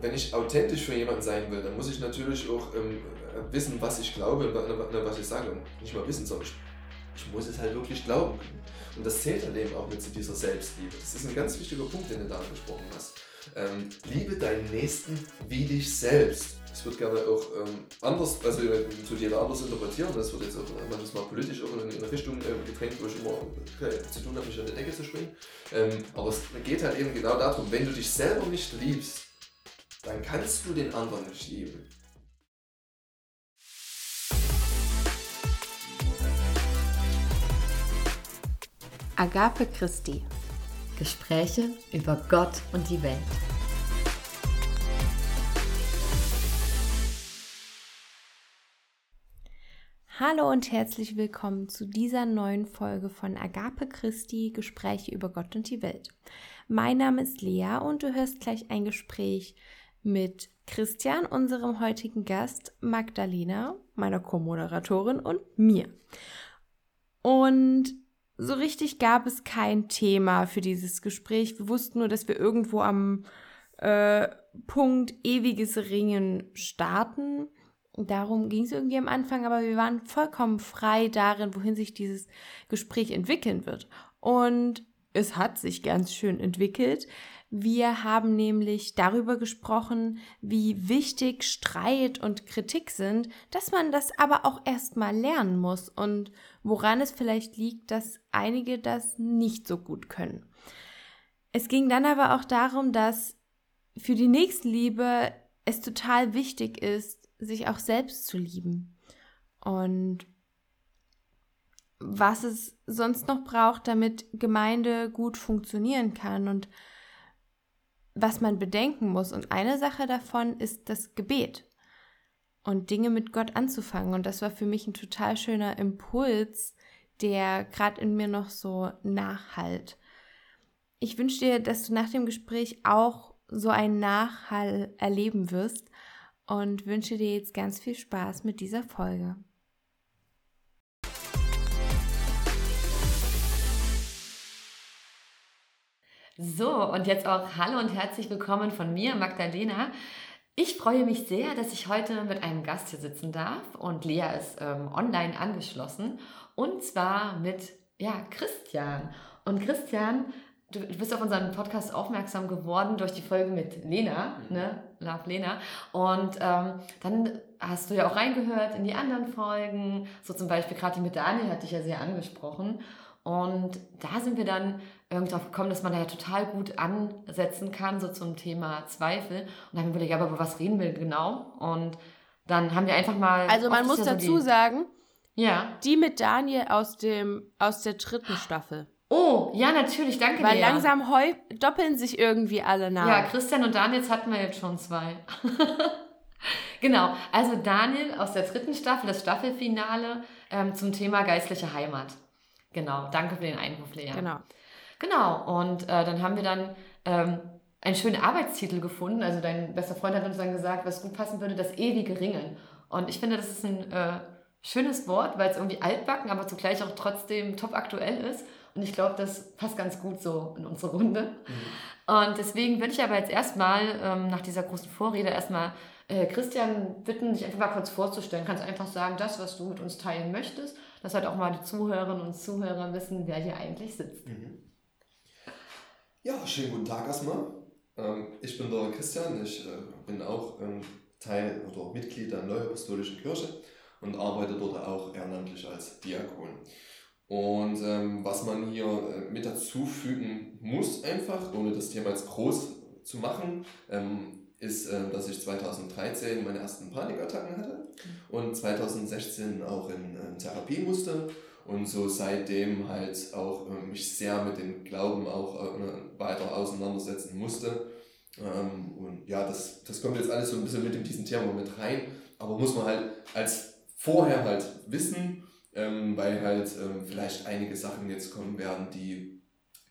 wenn ich authentisch für jemanden sein will, dann muss ich natürlich auch ähm, äh, wissen, was ich glaube und was ich sage. Und nicht mal wissen, sondern ich, ich muss es halt wirklich glauben. Und das zählt halt eben auch mit zu dieser Selbstliebe. Das ist ein ganz wichtiger Punkt, den du da angesprochen hast. Ähm, liebe deinen Nächsten wie dich selbst. Das wird gerne auch ähm, anders, also äh, zu jeder anders interpretieren. Das wird jetzt auch manchmal politisch auch in eine Richtung äh, gedrängt, wo ich immer okay, zu tun habe, mich an die Decke zu springen. Ähm, aber es geht halt eben genau darum, wenn du dich selber nicht liebst, dann kannst du den anderen nicht lieben. Agape Christi. Gespräche über Gott und die Welt. Hallo und herzlich willkommen zu dieser neuen Folge von Agape Christi Gespräche über Gott und die Welt. Mein Name ist Lea und du hörst gleich ein Gespräch mit Christian, unserem heutigen Gast, Magdalena, meiner Co-Moderatorin und mir. Und so richtig gab es kein Thema für dieses Gespräch. Wir wussten nur, dass wir irgendwo am äh, Punkt ewiges Ringen starten. Darum ging es irgendwie am Anfang, aber wir waren vollkommen frei darin, wohin sich dieses Gespräch entwickeln wird. Und es hat sich ganz schön entwickelt. Wir haben nämlich darüber gesprochen, wie wichtig Streit und Kritik sind, dass man das aber auch erstmal lernen muss und woran es vielleicht liegt, dass einige das nicht so gut können. Es ging dann aber auch darum, dass für die Nächstenliebe es total wichtig ist, sich auch selbst zu lieben. Und was es sonst noch braucht, damit Gemeinde gut funktionieren kann und was man bedenken muss. Und eine Sache davon ist das Gebet und Dinge mit Gott anzufangen. Und das war für mich ein total schöner Impuls, der gerade in mir noch so nachhalt. Ich wünsche dir, dass du nach dem Gespräch auch so einen Nachhall erleben wirst und wünsche dir jetzt ganz viel Spaß mit dieser Folge. So, und jetzt auch Hallo und herzlich willkommen von mir, Magdalena. Ich freue mich sehr, dass ich heute mit einem Gast hier sitzen darf und Lea ist ähm, online angeschlossen und zwar mit ja, Christian. Und Christian, du, du bist auf unseren Podcast aufmerksam geworden durch die Folge mit Lena, mhm. ne? Love Lena. Und ähm, dann hast du ja auch reingehört in die anderen Folgen, so zum Beispiel gerade die mit Daniel hatte ich ja sehr angesprochen. Und da sind wir dann irgendwie drauf gekommen, dass man da ja total gut ansetzen kann, so zum Thema Zweifel. Und dann haben wir überlegt, ja, aber über was reden wir genau? Und dann haben wir einfach mal. Also man muss dazu die, sagen, ja. Die mit Daniel aus dem aus der dritten Staffel. Oh, ja, natürlich, danke Weil dir. Weil langsam heu doppeln sich irgendwie alle Namen. Ja, Christian und Daniel hatten wir jetzt schon zwei. genau, also Daniel aus der dritten Staffel, das Staffelfinale ähm, zum Thema geistliche Heimat. Genau, danke für den Einruf, Lea. Genau. Genau, und äh, dann haben wir dann ähm, einen schönen Arbeitstitel gefunden. Also dein bester Freund hat uns dann gesagt, was gut passen würde, das ewige Ringen. Und ich finde, das ist ein äh, schönes Wort, weil es irgendwie altbacken, aber zugleich auch trotzdem top aktuell ist. Und ich glaube, das passt ganz gut so in unsere Runde. Mhm. Und deswegen würde ich aber jetzt erstmal ähm, nach dieser großen Vorrede erstmal äh, Christian bitten, dich einfach mal kurz vorzustellen. Kannst einfach sagen, das, was du mit uns teilen möchtest, dass halt auch mal die Zuhörerinnen und Zuhörer wissen, wer hier eigentlich sitzt. Mhm. Ja, schönen guten Tag erstmal. Ähm, ich bin der Christian, ich äh, bin auch ähm, Teil oder Mitglied der Neuapostolischen Kirche und arbeite dort auch ehrenamtlich als Diakon. Und ähm, was man hier äh, mit dazu fügen muss, einfach, ohne das Thema jetzt groß zu machen, ähm, ist, äh, dass ich 2013 meine ersten Panikattacken hatte und 2016 auch in äh, Therapie musste und so seitdem halt auch äh, mich sehr mit dem Glauben auch äh, weiter auseinandersetzen musste. Ähm, und ja, das, das kommt jetzt alles so ein bisschen mit in diesen Thema mit rein, aber muss man halt als vorher halt wissen, ähm, weil halt ähm, vielleicht einige Sachen jetzt kommen werden, die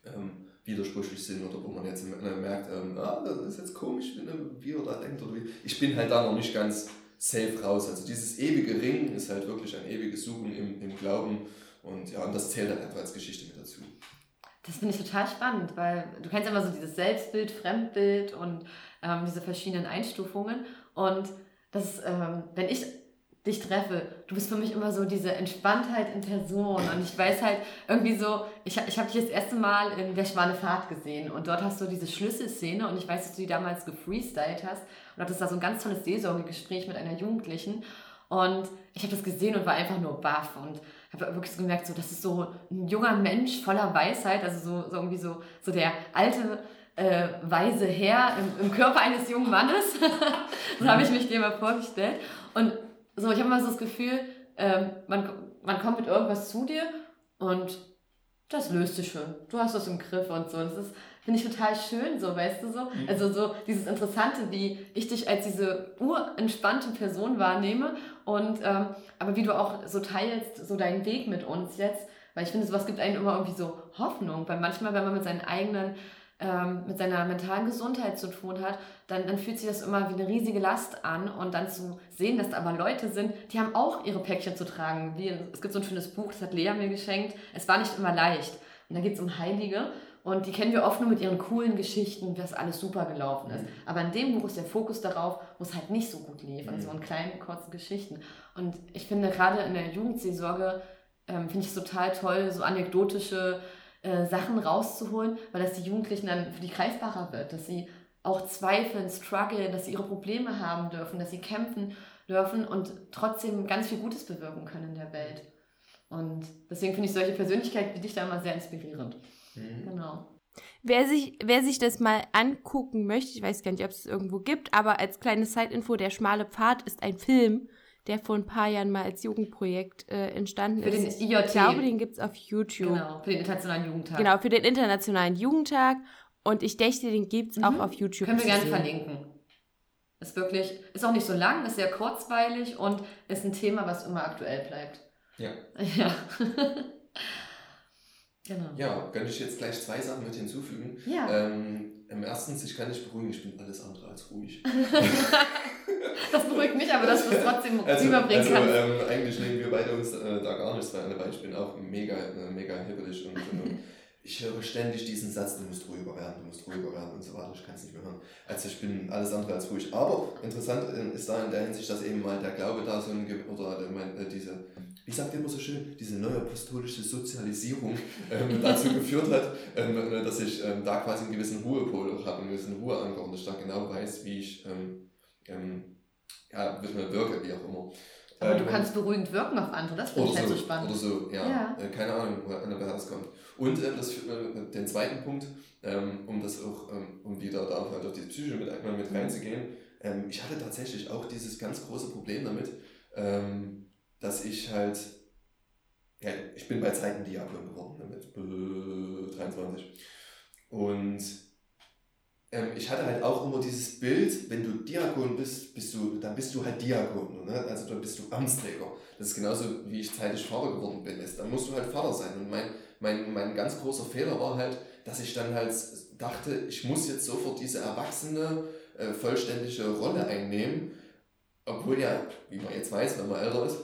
ähm, widersprüchlich sind oder wo man jetzt merkt, ähm, ah, das ist jetzt komisch, wie er da denkt oder wie. Ich bin halt da noch nicht ganz safe raus. Also dieses ewige Ringen ist halt wirklich ein ewiges Suchen im, im Glauben und ja, und das zählt halt einfach als Geschichte mit dazu. Das finde ich total spannend, weil du kennst immer so dieses Selbstbild, Fremdbild und ähm, diese verschiedenen Einstufungen. Und das, ähm, wenn ich dich treffe, du bist für mich immer so diese Entspanntheit in Person. Und ich weiß halt irgendwie so, ich, ich habe dich das erste Mal in Der Schwane Fahrt gesehen und dort hast du diese Schlüsselszene und ich weiß, dass du die damals gefreestylt hast und hattest da so ein ganz tolles Seelsorgegespräch mit einer Jugendlichen. Und ich habe das gesehen und war einfach nur baff und habe wirklich so gemerkt, so, das ist so ein junger Mensch voller Weisheit, also so, so irgendwie so, so der alte äh, weise Herr im, im Körper eines jungen Mannes. so habe ich mich dir mal vorgestellt. Und so, ich habe immer so das Gefühl, ähm, man, man kommt mit irgendwas zu dir und das löst sich schon. Du hast das im Griff und so. Das ist, finde ich total schön, so, weißt du so? Mhm. Also so dieses Interessante, wie ich dich als diese urentspannte Person wahrnehme und ähm, aber wie du auch so teilst, so deinen Weg mit uns jetzt. Weil ich finde, sowas gibt einem immer irgendwie so Hoffnung. Weil manchmal, wenn man mit seinen eigenen ähm, mit seiner mentalen Gesundheit zu tun hat, dann, dann fühlt sich das immer wie eine riesige Last an und dann zu sehen, dass da aber Leute sind, die haben auch ihre Päckchen zu tragen. Wie, es gibt so ein schönes Buch, das hat Lea mir geschenkt. Es war nicht immer leicht. Und da geht es um Heilige und die kennen wir oft nur mit ihren coolen Geschichten, dass alles super gelaufen ist. Aber in dem Buch ist der Fokus darauf, wo es halt nicht so gut lief, mhm. so in kleinen, kurzen Geschichten. Und ich finde gerade in der Jugendseelsorge, ähm, finde ich es total toll, so anekdotische äh, Sachen rauszuholen, weil das die Jugendlichen dann für die greifbarer wird, dass sie auch zweifeln, strugglen, dass sie ihre Probleme haben dürfen, dass sie kämpfen dürfen und trotzdem ganz viel Gutes bewirken können in der Welt. Und deswegen finde ich solche Persönlichkeiten wie dich da immer sehr inspirierend. Mhm. Genau. Wer sich, wer sich das mal angucken möchte, ich weiß gar nicht, ob es irgendwo gibt, aber als kleine Side-Info, der schmale Pfad ist ein Film, der vor ein paar Jahren mal als Jugendprojekt äh, entstanden für ist. Den IJT. Ich glaube, den gibt es auf YouTube. Genau, für den Internationalen Jugendtag. Genau, für den Internationalen Jugendtag. Und ich dächte, den gibt es mhm. auch auf YouTube. Können wir gerne sehen. verlinken. Ist wirklich, ist auch nicht so lang, ist sehr kurzweilig und ist ein Thema, was immer aktuell bleibt. Ja. Ja. Genau. Ja, könnte ich jetzt gleich zwei Sachen mit hinzufügen. Ja. Ähm, Im ersten, ich kann dich beruhigen, ich bin alles andere als ruhig. das beruhigt mich, aber dass du es trotzdem also, rüberbringen also, kannst. Ähm, eigentlich nehmen wir beide uns äh, da gar nichts rein, weil ich bin auch mega, äh, mega hibbelig und, und ich höre ständig diesen Satz, du musst ruhiger werden, du musst ruhiger werden und so weiter. Ich kann es nicht mehr hören. Also ich bin alles andere als ruhig. Aber interessant äh, ist da in der Hinsicht, dass eben mal der Glaube da so ein, oder äh, diese, wie sagt ihr immer so schön, diese neue apostolische Sozialisierung ähm, dazu geführt hat, ähm, äh, dass ich ähm, da quasi einen gewissen Ruhepol auch habe, einen gewissen Ruheanker und ich da genau weiß, wie ich ähm, ähm, ja, wirke, wie auch immer. Aber du ähm, kannst beruhigend wirken auf andere, das finde ich halt so spannend. Oder so, ja. ja. Äh, keine Ahnung, woher das kommt. Und äh, das, äh, den zweiten Punkt, um das auch, um wieder da halt auf die Psyche mit, mit reinzugehen, ähm, ich hatte tatsächlich auch dieses ganz große Problem damit, ähm, dass ich halt, ja, ich bin bei Zeiten Diakon geworden, mit 23. Und ähm, ich hatte halt auch immer dieses Bild, wenn du Diakon bist, bist du, dann bist du halt Diakon, ne? also dann bist du Amtsträger. Das ist genauso, wie ich zeitlich Vater geworden bin. Dann musst du halt Vater sein. Und mein, mein, mein ganz großer Fehler war halt, dass ich dann halt dachte, ich muss jetzt sofort diese erwachsene, äh, vollständige Rolle einnehmen, obwohl ja, wie man jetzt weiß, wenn man älter ist,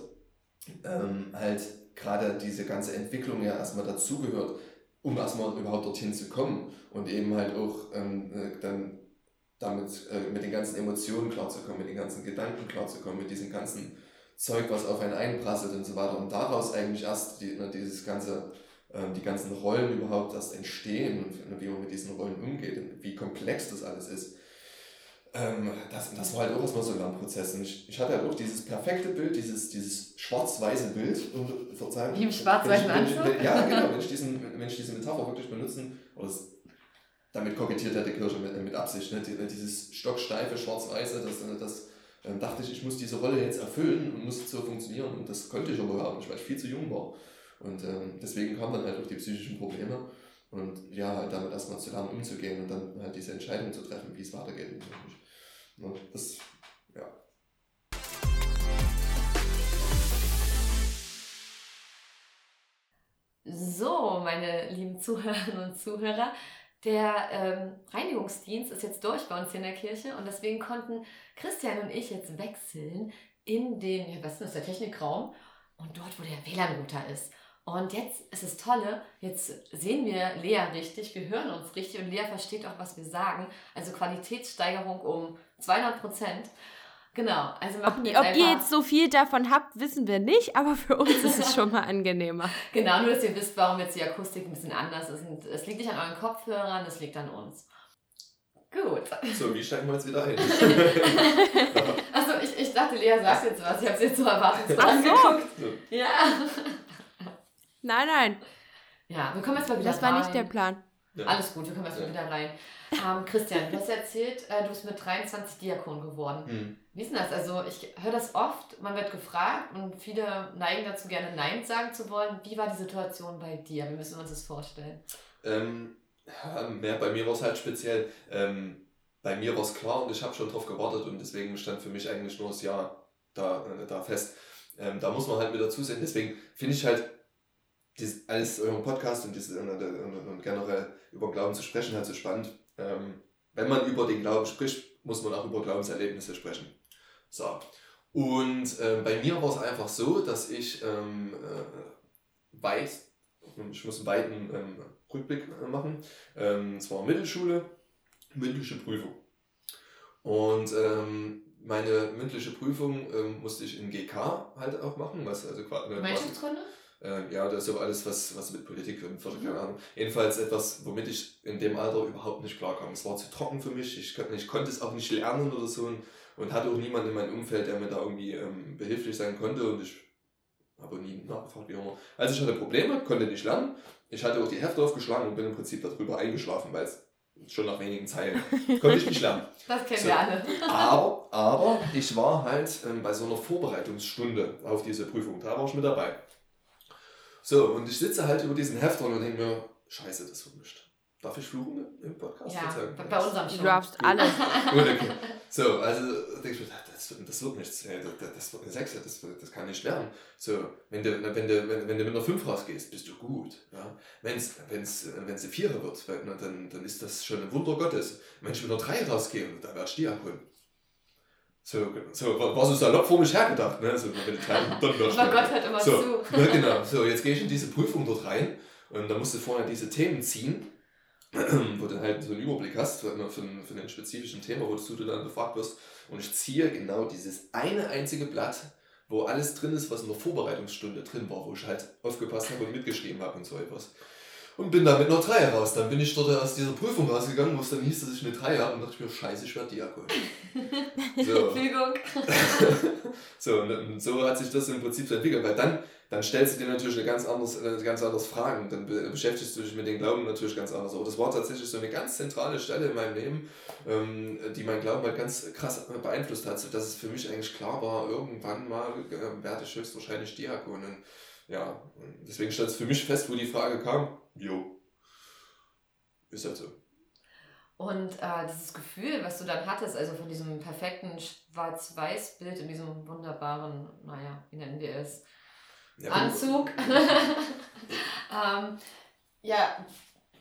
ähm, halt gerade diese ganze Entwicklung ja erstmal dazugehört um erstmal überhaupt dorthin zu kommen und eben halt auch ähm, äh, dann damit äh, mit den ganzen Emotionen klarzukommen, mit den ganzen Gedanken klarzukommen, mit diesem ganzen Zeug, was auf einen einprasselt und so weiter. Und daraus eigentlich erst die, ne, dieses ganze, äh, die ganzen Rollen überhaupt erst entstehen und wie man mit diesen Rollen umgeht und wie komplex das alles ist. Ähm, das, das war halt auch erstmal so ein Lernprozess. Und ich, ich hatte halt auch dieses perfekte Bild, dieses, dieses schwarz-weiße Bild. Und verzeihen, Wie im schwarz-weißen Anzug? Ja, genau. Wenn ich, diesen, wenn ich diese Metapher wirklich benutzen, oder das, damit kokettiert ja die Kirche mit, mit Absicht, ne? Die, dieses stocksteife schwarz-weiße, das, das ähm, dachte ich, ich muss diese Rolle jetzt erfüllen und muss so funktionieren. Und das konnte ich aber überhaupt nicht, weil ich viel zu jung war. Und ähm, deswegen kamen dann halt auch die psychischen Probleme. Und ja, halt damit erstmal zu lernen, umzugehen und dann halt diese Entscheidung zu treffen, wie es weitergeht. Und Ne? Das, ja. So, meine lieben Zuhörerinnen und Zuhörer, der ähm, Reinigungsdienst ist jetzt durch bei uns hier in der Kirche und deswegen konnten Christian und ich jetzt wechseln in den, was ist das, der Technikraum und dort, wo der WLAN-Router ist. Und jetzt ist es Tolle, jetzt sehen wir Lea richtig, wir hören uns richtig und Lea versteht auch, was wir sagen. Also Qualitätssteigerung um 200 Prozent. Genau, also ob, jetzt ob ihr jetzt so viel davon habt, wissen wir nicht, aber für uns ist es schon mal angenehmer. Genau, nur dass ihr wisst, warum jetzt die Akustik ein bisschen anders ist. Und es liegt nicht an euren Kopfhörern, es liegt an uns. Gut. So, wie steigen wir jetzt wieder ein? Achso, ich, ich dachte, Lea sagt jetzt was. Ich habe es jetzt so erwartet. Ach so. Ja. Nein, nein. Ja, wir kommen jetzt mal wieder Das war rein. nicht der Plan. Ja. Alles gut, wir kommen jetzt mal wieder rein. Ähm, Christian, du hast erzählt, äh, du bist mit 23 Diakon geworden. Hm. Wie ist denn das? Also ich höre das oft, man wird gefragt und viele neigen dazu, gerne Nein sagen zu wollen. Wie war die Situation bei dir? Wie müssen wir uns das vorstellen? Ähm, ja, mehr bei mir war es halt speziell. Ähm, bei mir war es klar und ich habe schon drauf gewartet und deswegen stand für mich eigentlich nur das Ja da, äh, da fest. Ähm, da muss man halt mit dazu sehen. Deswegen finde ich halt dies, alles euren Podcast und, diese, und, und, und, generell über Glauben zu sprechen halt so spannend. Ähm, wenn man über den Glauben spricht, muss man auch über Glaubenserlebnisse sprechen. So. Und äh, bei mir war es einfach so, dass ich ähm, äh, weiß, ich muss einen weiten ähm, Rückblick äh, machen. Ähm, es war Mittelschule, mündliche Prüfung. Und ähm, meine mündliche Prüfung ähm, musste ich in GK halt auch machen. Was also quasi, Gemeinschaftskunde? Äh, ja, das ist so alles, was, was mit Politik und keine mhm. Ahnung. Jedenfalls etwas, womit ich in dem Alter überhaupt nicht klarkam. Es war zu trocken für mich, ich, ich konnte es auch nicht lernen oder so und, und hatte auch niemanden in meinem Umfeld, der mir da irgendwie ähm, behilflich sein konnte und ich habe nie nachgefragt, wie immer. Also ich hatte Probleme, konnte nicht lernen ich hatte auch die Hefte aufgeschlagen und bin im Prinzip darüber eingeschlafen, weil es schon nach wenigen Zeilen konnte ich nicht lernen. Das kennen so. wir alle. Aber, aber ich war halt ähm, bei so einer Vorbereitungsstunde auf diese Prüfung, da war ich mit dabei. So, und ich sitze halt über diesen Heftern und denke mir, scheiße, das wird nicht. Darf ich fluchen im Podcast? Ja, bei unserem schon. Du darfst alles. Gut, okay. So, also denke ich mir, das, das wird nichts. Das, das wird eine 6, das, das kann ich lernen. So, wenn du, wenn du, wenn, wenn du mit einer 5 rausgehst, bist du gut. Ja? Wenn es wenn's, wenn's eine 4 wird, dann, dann ist das schon ein Wunder Gottes. Wenn ich mit einer 3 rausgehe, dann werde ich die abholen. So, so war so salopp vor mich hergedacht. Ne? So, wenn die dann Aber Gott hört immer so, zu. Ja, genau. So, jetzt gehe ich in diese Prüfung dort rein und da musst du vorher diese Themen ziehen wo du halt so einen Überblick hast für, für, für ein spezifischen Thema, wozu du dann befragt wirst. Und ich ziehe genau dieses eine einzige Blatt, wo alles drin ist, was in der Vorbereitungsstunde drin war, wo ich halt aufgepasst habe und mitgeschrieben habe und so etwas. Und bin dann mit einer 3 raus. Dann bin ich dort aus dieser Prüfung rausgegangen, wo es dann hieß, dass ich eine 3 habe und dachte ich mir, scheiße, ich werde Diakon. So. So, und so hat sich das im Prinzip so entwickelt, weil dann dann stellst du dir natürlich eine ganz, anderes, eine ganz anderes Fragen. Dann beschäftigst du dich mit dem Glauben natürlich ganz anders. Aber das war tatsächlich so eine ganz zentrale Stelle in meinem Leben, ähm, die mein Glauben halt ganz krass beeinflusst hat, sodass es für mich eigentlich klar war, irgendwann mal äh, werde ich höchstwahrscheinlich Diakon. Und ja, deswegen stand es für mich fest, wo die Frage kam, jo, ist halt so. Und äh, dieses Gefühl, was du dann hattest, also von diesem perfekten Schwarz-Weiß-Bild in diesem wunderbaren, naja, wie nennen wir es, ja, Anzug. ähm, ja,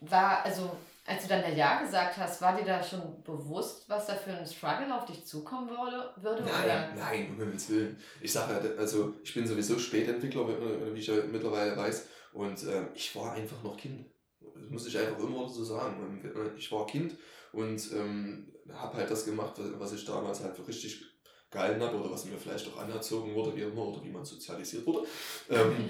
war, also als du dann der Ja gesagt hast, war dir da schon bewusst, was da für ein Struggle auf dich zukommen würde? würde nein, oder? nein, um Himmels Willen. Ich sage ja, also ich bin sowieso Spätentwickler, wie ich ja mittlerweile weiß, und äh, ich war einfach noch Kind. Das muss ich einfach immer so sagen. Ich war Kind und ähm, habe halt das gemacht, was ich damals halt für richtig gehalten habe oder was mir vielleicht auch anerzogen wurde, wie immer, oder wie man sozialisiert wurde. Ähm,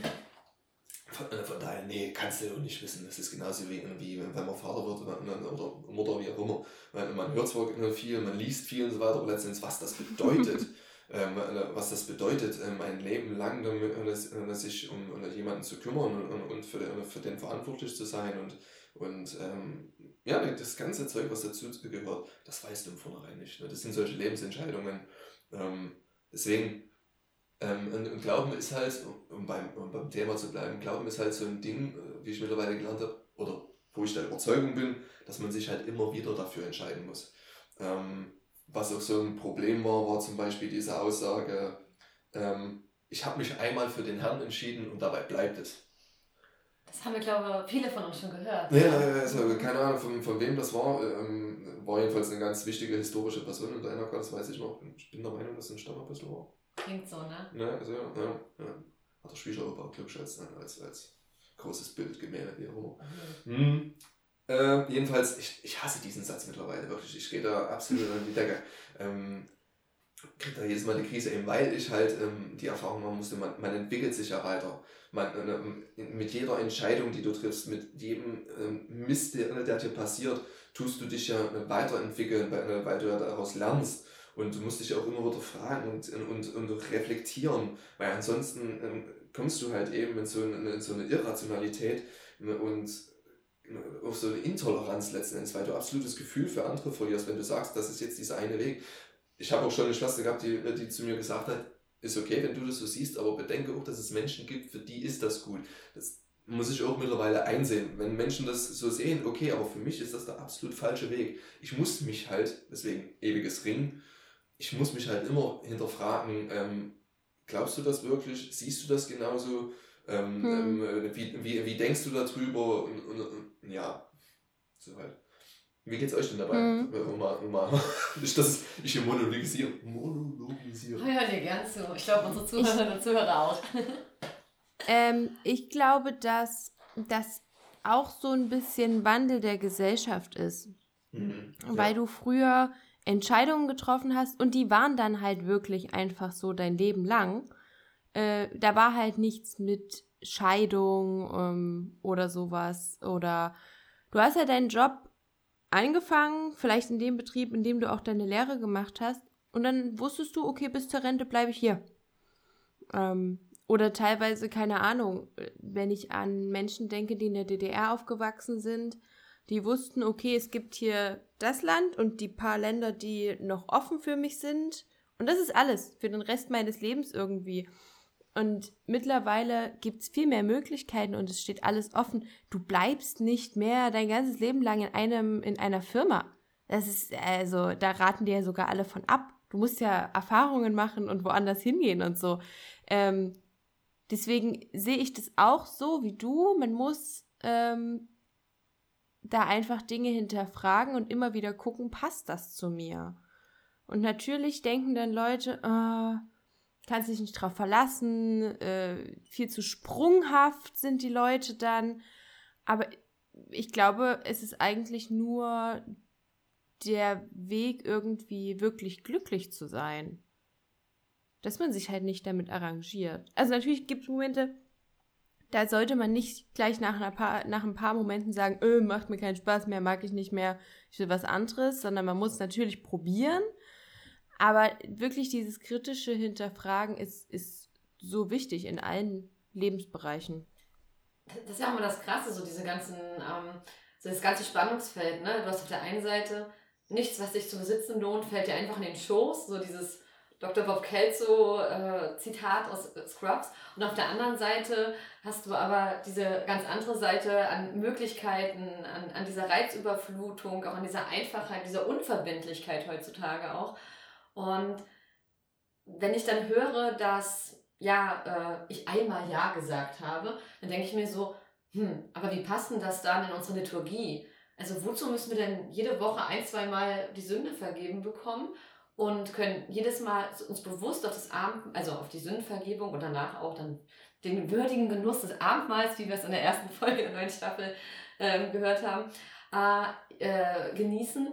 von, äh, von, daher, nee, kannst du ja nicht wissen. Das ist genauso wie, wie wenn man Vater wird oder, oder Mutter, wie auch immer. Man, man hört zwar viel, man liest viel und so weiter, aber letztendlich, was das bedeutet, ähm, äh, was das bedeutet, ähm, ein Leben lang damit, äh, sich um, um jemanden zu kümmern und, und, und für, den, für den verantwortlich zu sein und, und ähm, ja, das ganze Zeug, was dazu gehört, das weißt du im Vornherein nicht. Ne? Das sind solche Lebensentscheidungen, ähm, deswegen, ähm, und, und, Glauben ist halt, um beim, um beim Thema zu bleiben, Glauben ist halt so ein Ding, äh, wie ich mittlerweile gelernt habe, oder wo ich der Überzeugung bin, dass man sich halt immer wieder dafür entscheiden muss. Ähm, was auch so ein Problem war, war zum Beispiel diese Aussage, ähm, ich habe mich einmal für den Herrn entschieden und dabei bleibt es. Das haben wir, glaube ich, viele von uns schon gehört. Ja, also keine Ahnung, von, von wem das war. Ähm, war jedenfalls eine ganz wichtige historische Person in deiner das weiß ich noch. Ich bin der Meinung, dass es ein Stammapostel war. Klingt so, ne? Ja, also, ja, ja. Hat der Schwiegeroper, glaube ich, als, als, als großes Bild, Gemälde, wie auch immer. Hm. Äh, jedenfalls, ich, ich hasse diesen Satz mittlerweile wirklich. Ich gehe da absolut an die Decke. Ähm, kriege da jedes Mal eine Krise, eben weil ich halt ähm, die Erfahrung machen musste, man, man entwickelt sich ja weiter. Man, äh, mit jeder Entscheidung, die du triffst, mit jedem ähm, Mist, der, der dir passiert, tust du dich ja weiterentwickeln, weil, weil du ja daraus lernst. Und du musst dich auch immer wieder fragen und, und, und reflektieren, weil ansonsten ähm, kommst du halt eben in so eine, in so eine Irrationalität und auf so eine Intoleranz letzten Endes, weil du absolutes Gefühl für andere verlierst, wenn du sagst, das ist jetzt dieser eine Weg. Ich habe auch schon eine Schwester gehabt, die, die zu mir gesagt hat, ist okay, wenn du das so siehst, aber bedenke auch, dass es Menschen gibt, für die ist das gut. Das muss ich auch mittlerweile einsehen. Wenn Menschen das so sehen, okay, aber für mich ist das der absolut falsche Weg. Ich muss mich halt, deswegen ewiges Ringen, ich muss mich halt immer hinterfragen, ähm, glaubst du das wirklich? Siehst du das genauso? Ähm, hm. ähm, wie, wie, wie denkst du darüber? Und, und, ja, so halt. Wie geht's euch denn dabei? Mhm. Mal, mal, nicht, dass ich hier monologisiere. Monologisiere. Oh ja, dir gern zu. Ich glaube, unsere Zuhörerinnen und Zuhörer auch. ähm, ich glaube, dass das auch so ein bisschen Wandel der Gesellschaft ist. Mhm, Weil ja. du früher Entscheidungen getroffen hast und die waren dann halt wirklich einfach so dein Leben lang. Äh, da war halt nichts mit Scheidung ähm, oder sowas. Oder du hast ja deinen Job angefangen, vielleicht in dem Betrieb, in dem du auch deine Lehre gemacht hast. Und dann wusstest du, okay, bis zur Rente bleibe ich hier. Ähm, oder teilweise, keine Ahnung, wenn ich an Menschen denke, die in der DDR aufgewachsen sind, die wussten, okay, es gibt hier das Land und die paar Länder, die noch offen für mich sind. Und das ist alles für den Rest meines Lebens irgendwie. Und mittlerweile gibt es viel mehr Möglichkeiten und es steht alles offen. Du bleibst nicht mehr dein ganzes Leben lang in einem, in einer Firma. Das ist, also, da raten dir ja sogar alle von ab. Du musst ja Erfahrungen machen und woanders hingehen und so. Ähm, deswegen sehe ich das auch so wie du. Man muss ähm, da einfach Dinge hinterfragen und immer wieder gucken, passt das zu mir? Und natürlich denken dann Leute, äh, kannst dich nicht drauf verlassen, äh, viel zu sprunghaft sind die Leute dann. Aber ich glaube, es ist eigentlich nur der Weg, irgendwie wirklich glücklich zu sein. Dass man sich halt nicht damit arrangiert. Also natürlich gibt es Momente, da sollte man nicht gleich nach, paar, nach ein paar Momenten sagen, öh, macht mir keinen Spaß mehr, mag ich nicht mehr, ich will was anderes, sondern man muss natürlich probieren aber wirklich dieses kritische Hinterfragen ist, ist so wichtig in allen Lebensbereichen. Das ist ja auch immer das Krasse, so diese ganzen, ähm, so das ganze Spannungsfeld, ne? Du hast auf der einen Seite nichts, was dich zu besitzen lohnt, fällt dir einfach in den Schoß, so dieses Dr. Bob Kelso äh, Zitat aus Scrubs. Und auf der anderen Seite hast du aber diese ganz andere Seite an Möglichkeiten, an, an dieser Reizüberflutung, auch an dieser Einfachheit, dieser Unverbindlichkeit heutzutage auch. Und wenn ich dann höre, dass ja, äh, ich einmal Ja gesagt habe, dann denke ich mir so, hm, aber wie passt denn das dann in unsere Liturgie? Also wozu müssen wir denn jede Woche ein, zwei Mal die Sünde vergeben bekommen und können jedes Mal uns bewusst auf das Abend, also auf die Sündenvergebung und danach auch dann den würdigen Genuss des Abendmahls, wie wir es in der ersten Folge der neuen Staffel äh, gehört haben, äh, äh, genießen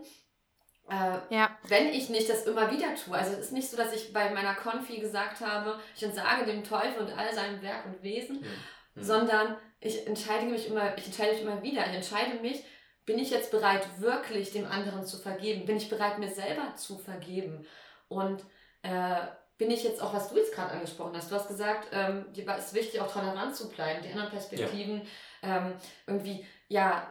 äh, ja. Wenn ich nicht das immer wieder tue. Also es ist nicht so, dass ich bei meiner Konfi gesagt habe, ich entsage dem Teufel und all seinem Werk und Wesen, mhm. sondern ich entscheide mich immer, ich entscheide mich immer wieder. Ich entscheide mich, bin ich jetzt bereit, wirklich dem anderen zu vergeben? Bin ich bereit, mir selber zu vergeben? Und äh, bin ich jetzt auch, was du jetzt gerade angesprochen hast, du hast gesagt, ähm, es ist wichtig, auch tolerant zu bleiben, die anderen Perspektiven ja. ähm, irgendwie, ja,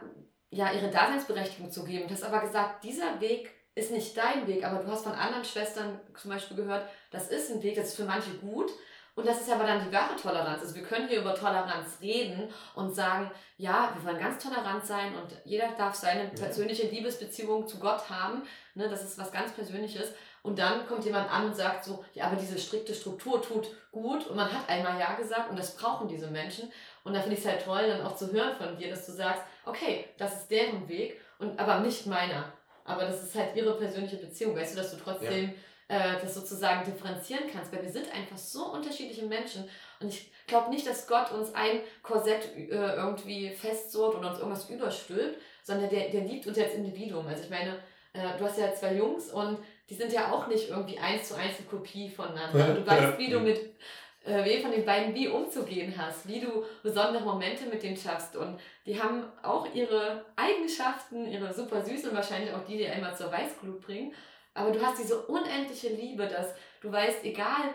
ja, ihre Daseinsberechtigung zu geben. Du hast aber gesagt, dieser Weg ist nicht dein Weg, aber du hast von anderen Schwestern zum Beispiel gehört, das ist ein Weg, das ist für manche gut. Und das ist aber dann die wahre Toleranz. Also wir können hier über Toleranz reden und sagen, ja, wir wollen ganz tolerant sein und jeder darf seine persönliche Liebesbeziehung zu Gott haben. Ne, das ist was ganz Persönliches. Und dann kommt jemand an und sagt so, ja, aber diese strikte Struktur tut gut und man hat einmal Ja gesagt und das brauchen diese Menschen. Und da finde ich es halt toll, dann auch zu hören von dir, dass du sagst, okay, das ist deren Weg und aber nicht meiner. Aber das ist halt ihre persönliche Beziehung. Weißt du, dass du trotzdem ja. äh, das sozusagen differenzieren kannst, weil wir sind einfach so unterschiedliche Menschen und ich glaube nicht, dass Gott uns ein Korsett äh, irgendwie festzurrt oder uns irgendwas überstülpt, sondern der, der liebt uns als Individuum. Also ich meine, äh, du hast ja zwei Jungs und die sind ja auch nicht irgendwie eins zu eins eine Kopie voneinander. Du weißt, wie du mit äh, wem von den beiden wie umzugehen hast, wie du besondere Momente mit denen schaffst. Und die haben auch ihre Eigenschaften, ihre super süßen, wahrscheinlich auch die, die einmal zur Weißglut bringen. Aber du hast diese unendliche Liebe, dass du weißt, egal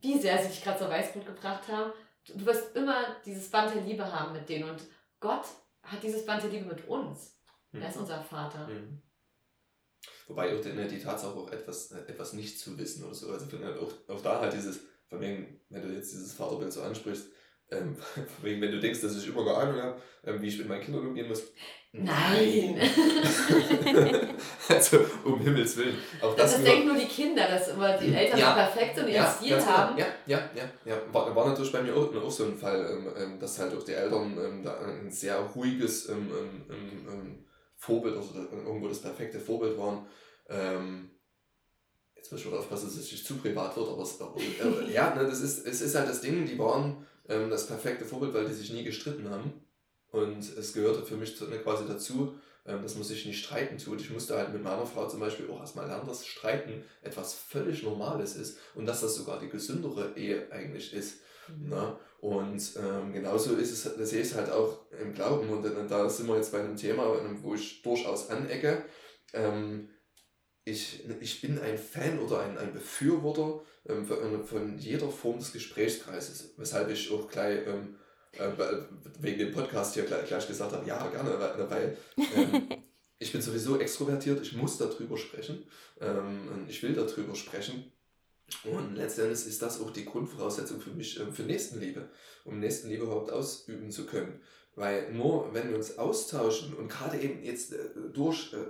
wie sehr sie dich gerade zur Weißglut gebracht haben, du wirst immer dieses Band der Liebe haben mit denen. Und Gott hat dieses Band der Liebe mit uns. Mhm. Er ist unser Vater. Mhm. Wobei auch die, die Tatsache auch etwas, äh, etwas nicht zu wissen oder so. Also auch, auch da halt dieses, von wegen, wenn du jetzt dieses Vaterbild so ansprichst, ähm, wegen, wenn du denkst, dass ich immer eine Ahnung habe, ähm, wie ich mit meinen Kindern umgehen muss. Nein! also, um Himmels Willen. Auch das, das denken nur die Kinder, dass immer die Eltern ja, perfekt und ihren ja, Stil genau. haben. Ja, ja, ja. ja. War, war natürlich bei mir auch, auch so ein Fall, ähm, ähm, dass halt auch die Eltern ähm, da ein sehr ruhiges ähm, ähm, Vorbild, also irgendwo das perfekte Vorbild waren. Ähm, jetzt muss ich wieder aufpassen, dass es nicht zu privat wird, aber, es, äh, ja, ne, das ist, es ist halt das Ding, die waren ähm, das perfekte Vorbild, weil die sich nie gestritten haben. Und es gehörte für mich zu, ne, quasi dazu, ähm, dass man sich nicht streiten tut. Ich musste halt mit meiner Frau zum Beispiel auch erstmal lernen, dass Streiten etwas völlig Normales ist und dass das sogar die gesündere Ehe eigentlich ist. Mhm. Ne? Und ähm, genauso ist es, das sehe ich halt auch im Glauben. Und, und da sind wir jetzt bei einem Thema, wo ich durchaus anecke. Ähm, ich, ich bin ein Fan oder ein, ein Befürworter ähm, von, von jeder Form des Gesprächskreises, weshalb ich auch gleich ähm, äh, wegen dem Podcast hier gleich, gleich gesagt habe, ja, gerne, weil, weil ähm, ich bin sowieso extrovertiert, ich muss darüber sprechen, ähm, ich will darüber sprechen. Und letztendlich ist das auch die Grundvoraussetzung für mich, äh, für Nächstenliebe, um Nächstenliebe überhaupt ausüben zu können. Weil nur wenn wir uns austauschen und gerade eben jetzt äh, durch äh,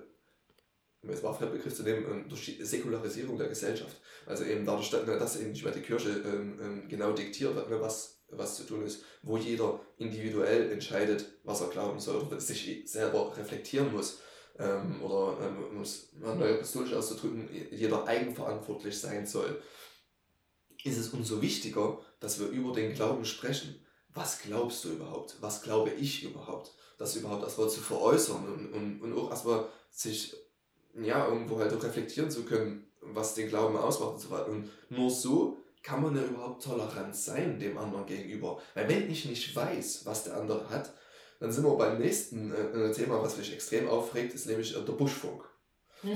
um jetzt mal Fremdbegriff zu nehmen, ähm, durch die Säkularisierung der Gesellschaft. Also eben dadurch, dass eben nicht mehr die Kirche ähm, ähm, genau diktiert, ne, was, was zu tun ist, wo jeder individuell entscheidet, was er glauben soll oder sich selber reflektieren muss. Oder um es neu apostolisch auszudrücken, jeder eigenverantwortlich sein soll, ist es umso wichtiger, dass wir über den Glauben sprechen. Was glaubst du überhaupt? Was glaube ich überhaupt? Das überhaupt erstmal zu veräußern und, und, und auch erstmal sich ja, irgendwo halt auch reflektieren zu können, was den Glauben ausmacht und so weiter. Und nur so kann man ja überhaupt tolerant sein dem anderen gegenüber. Weil wenn ich nicht weiß, was der andere hat, dann sind wir beim nächsten äh, Thema, was mich extrem aufregt, ist nämlich äh, der Buschfunk.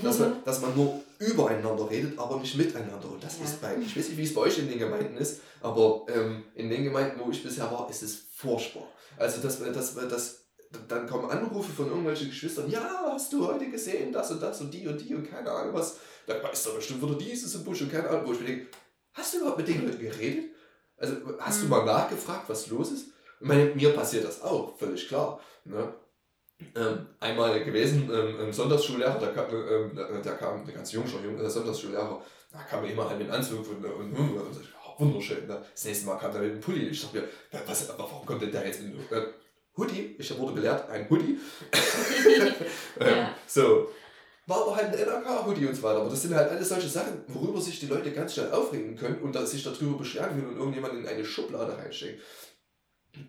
Dass man, dass man nur übereinander redet, aber nicht miteinander. Und das ja. ist bei, ich weiß nicht, wie es bei euch in den Gemeinden ist, aber ähm, in den Gemeinden, wo ich bisher war, ist es furchtbar. Also, dass, dass, dass dann kommen Anrufe von irgendwelchen Geschwistern, ja, hast du heute gesehen, das und das und die und die und keine Ahnung was. Da weiß doch bestimmt wieder dieses im Busch und keine Ahnung, wo ich mir denke, hast du überhaupt mit denen geredet? Also hast du mal nachgefragt, was los ist? Ich meine, mir passiert das auch, völlig klar. Ne? Ähm, einmal gewesen, ähm, ein Sonntagsschullehrer, da kam, ähm, da, kam ein ganz junger Junge, der Sonntagsschullehrer, da kam immer halt mit Anzug und, und, und, und, und wunderschön. Ne? Das nächste Mal kam er mit einem Pulli. Ich dachte mir, was, warum kommt denn der jetzt in, äh, Hoodie, ich wurde belehrt, ein Hoodie. ähm, So, war aber halt ein NRK-Hoodie und so weiter. Aber das sind halt alles solche Sachen, worüber sich die Leute ganz schnell aufregen können und sich darüber beschweren können und irgendjemand in eine Schublade reinstecken.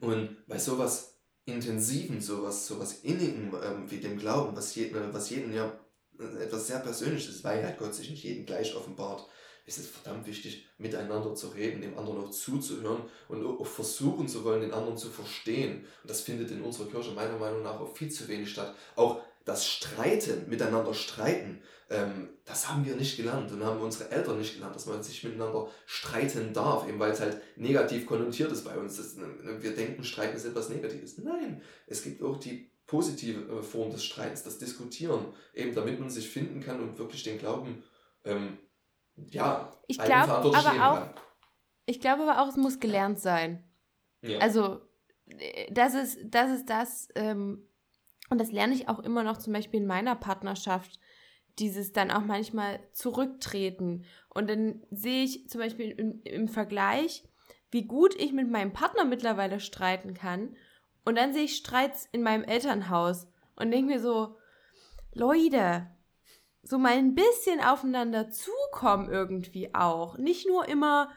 Und bei sowas Intensiven, sowas, sowas Innigen ähm, wie dem Glauben, was, jeden, was jeden ja äh, etwas sehr Persönliches, weil halt Gott sich nicht jeden gleich offenbart, ist es verdammt wichtig, miteinander zu reden, dem anderen auch zuzuhören und auch versuchen zu wollen, den anderen zu verstehen. Und das findet in unserer Kirche meiner Meinung nach auch viel zu wenig statt. Auch das Streiten, miteinander streiten, ähm, das haben wir nicht gelernt und haben unsere Eltern nicht gelernt, dass man sich miteinander streiten darf, eben weil es halt negativ konnotiert ist bei uns. Wir denken, Streiten ist etwas Negatives. Nein, es gibt auch die positive äh, Form des Streits, das Diskutieren, eben damit man sich finden kann und wirklich den Glauben ähm, ja, ich glaube aber auch, ich glaube aber auch, es muss gelernt sein. Ja. Also, das ist das, ist das ähm, und das lerne ich auch immer noch zum Beispiel in meiner Partnerschaft, dieses dann auch manchmal zurücktreten. Und dann sehe ich zum Beispiel im, im Vergleich, wie gut ich mit meinem Partner mittlerweile streiten kann. Und dann sehe ich Streits in meinem Elternhaus und denke mir so, Leute, so mal ein bisschen aufeinander zukommen irgendwie auch. Nicht nur immer,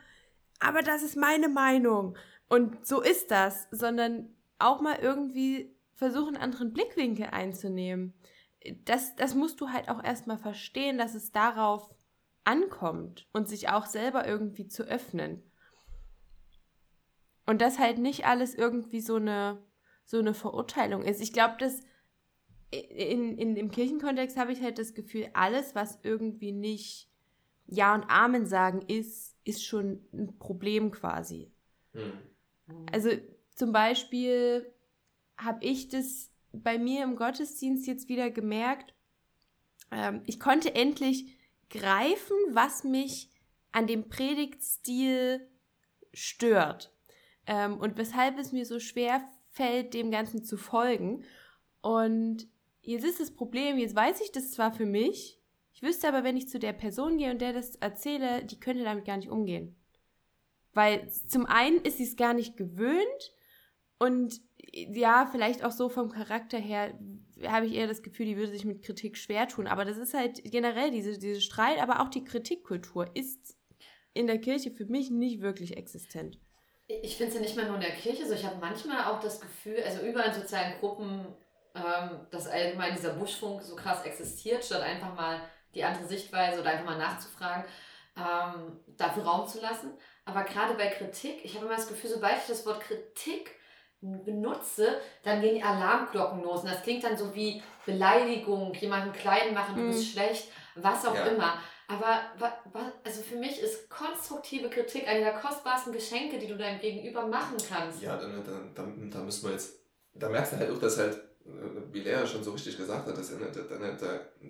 aber das ist meine Meinung und so ist das, sondern auch mal irgendwie versuchen, anderen Blickwinkel einzunehmen. Das, das musst du halt auch erstmal verstehen, dass es darauf ankommt und sich auch selber irgendwie zu öffnen. Und dass halt nicht alles irgendwie so eine, so eine Verurteilung ist. Ich glaube, dass in, in, im Kirchenkontext habe ich halt das Gefühl, alles, was irgendwie nicht Ja und Amen sagen ist, ist schon ein Problem quasi. Hm. Also zum Beispiel habe ich das bei mir im Gottesdienst jetzt wieder gemerkt. Ähm, ich konnte endlich greifen, was mich an dem Predigtstil stört ähm, und weshalb es mir so schwer fällt, dem Ganzen zu folgen. Und jetzt ist das Problem, jetzt weiß ich das zwar für mich, ich wüsste aber, wenn ich zu der Person gehe und der das erzähle, die könnte damit gar nicht umgehen. Weil zum einen ist sie es gar nicht gewöhnt und ja, vielleicht auch so vom Charakter her habe ich eher das Gefühl, die würde sich mit Kritik schwer tun. Aber das ist halt generell diese, diese Streit, aber auch die Kritikkultur ist in der Kirche für mich nicht wirklich existent. Ich finde es ja nicht mehr nur in der Kirche so. Ich habe manchmal auch das Gefühl, also überall in sozialen Gruppen, ähm, dass allgemein dieser Buschfunk so krass existiert, statt einfach mal die andere Sichtweise oder einfach mal nachzufragen, ähm, dafür Raum zu lassen. Aber gerade bei Kritik, ich habe immer das Gefühl, sobald ich das Wort Kritik benutze, dann gehen die Alarmglocken los. Und das klingt dann so wie Beleidigung, jemanden klein machen, du bist mhm. schlecht, was auch ja. immer. Aber also für mich ist konstruktive Kritik eine der kostbarsten Geschenke, die du deinem Gegenüber machen kannst. Ja, da, da, da, da müssen wir jetzt, da merkst du halt auch, dass halt, äh, wie Lea schon so richtig gesagt hat, dass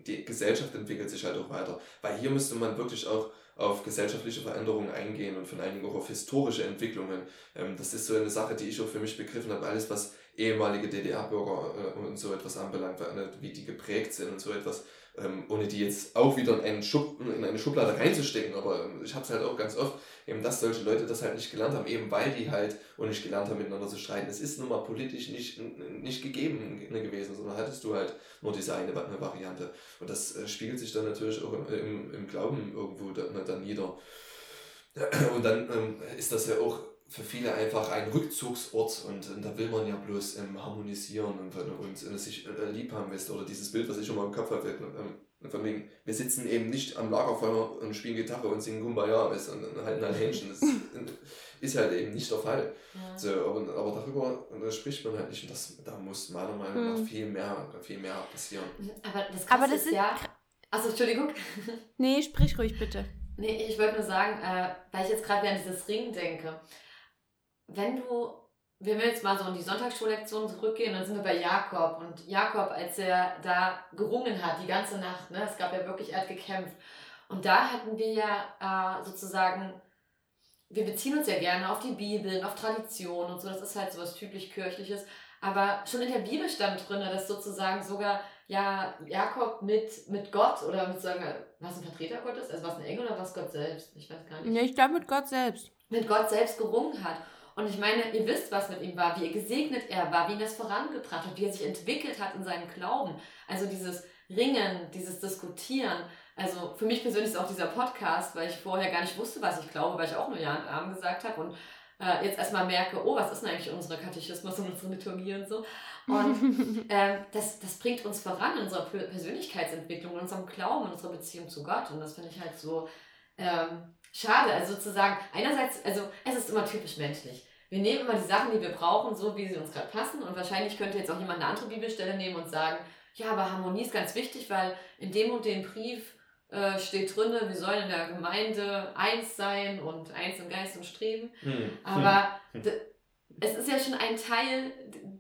die Gesellschaft entwickelt sich halt auch weiter. Weil hier müsste man wirklich auch auf gesellschaftliche Veränderungen eingehen und vor allen Dingen auch auf historische Entwicklungen. Ähm, das ist so eine Sache, die ich auch für mich begriffen habe. Alles, was ehemalige DDR-Bürger äh, und so etwas anbelangt, wie die geprägt sind und so etwas, ähm, ohne die jetzt auch wieder in, einen Schub, in eine Schublade reinzustecken. Aber ähm, ich habe es halt auch ganz oft, eben, dass solche Leute das halt nicht gelernt haben, eben weil die halt und nicht gelernt haben, miteinander zu streiten. Es ist nun mal politisch nicht, nicht gegeben gewesen, sondern hattest du halt nur diese eine, eine Variante. Und das äh, spiegelt sich dann natürlich auch im, im, im Glauben irgendwo dann, dann nieder. Und dann ähm, ist das ja auch für viele einfach ein Rückzugsort und, und da will man ja bloß ähm, harmonisieren und, und, und sich äh, lieb haben wisst oder dieses Bild, was ich schon mal im Kopf hatte, ähm, von wegen, wir sitzen eben nicht am Lagerfeuer und spielen Gitarre und singen Kumbaya weißt, und, und halten ein Händchen. Das ist halt eben nicht der Fall. Ja. So, aber, aber darüber da spricht man halt nicht und das, da muss meiner Meinung nach hm. viel mehr, viel mehr passieren. Aber das, aber das ist ja... Achso, Entschuldigung. Nee, sprich ruhig bitte. Nee, ich wollte nur sagen, äh, weil ich jetzt gerade wieder an dieses Ring denke wenn du, wenn wir jetzt mal so in die Sonntagsschullektion zurückgehen, dann sind wir bei Jakob. Und Jakob, als er da gerungen hat, die ganze Nacht, ne, es gab ja wirklich, er hat gekämpft. Und da hatten wir ja äh, sozusagen, wir beziehen uns ja gerne auf die Bibel, auf Tradition und so, das ist halt so was typisch kirchliches. Aber schon in der Bibel stand drin, dass sozusagen sogar ja, Jakob mit, mit Gott oder mit sagen, was ein Vertreter Gottes, also was ein Engel oder was Gott selbst? Ich weiß gar nicht. Ja, ich glaube mit Gott selbst. Mit Gott selbst gerungen hat. Und ich meine, ihr wisst, was mit ihm war, wie gesegnet er war, wie ihn das vorangebracht hat, wie er sich entwickelt hat in seinem Glauben. Also dieses Ringen, dieses Diskutieren. Also für mich persönlich ist auch dieser Podcast, weil ich vorher gar nicht wusste, was ich glaube, weil ich auch nur Ja und Arm gesagt habe und äh, jetzt erstmal merke, oh, was ist denn eigentlich unsere Katechismus und unsere Liturgie und so. Und äh, das, das bringt uns voran in unserer Persönlichkeitsentwicklung, in unserem Glauben, in unserer Beziehung zu Gott. Und das finde ich halt so ähm, schade. Also sozusagen, einerseits, also es ist immer typisch menschlich. Wir nehmen immer die Sachen, die wir brauchen, so wie sie uns gerade passen. Und wahrscheinlich könnte jetzt auch jemand eine andere Bibelstelle nehmen und sagen, ja, aber Harmonie ist ganz wichtig, weil in dem und dem Brief äh, steht drin, wir sollen in der Gemeinde eins sein und eins im Geist und Streben. Hm. Aber hm es ist ja schon ein Teil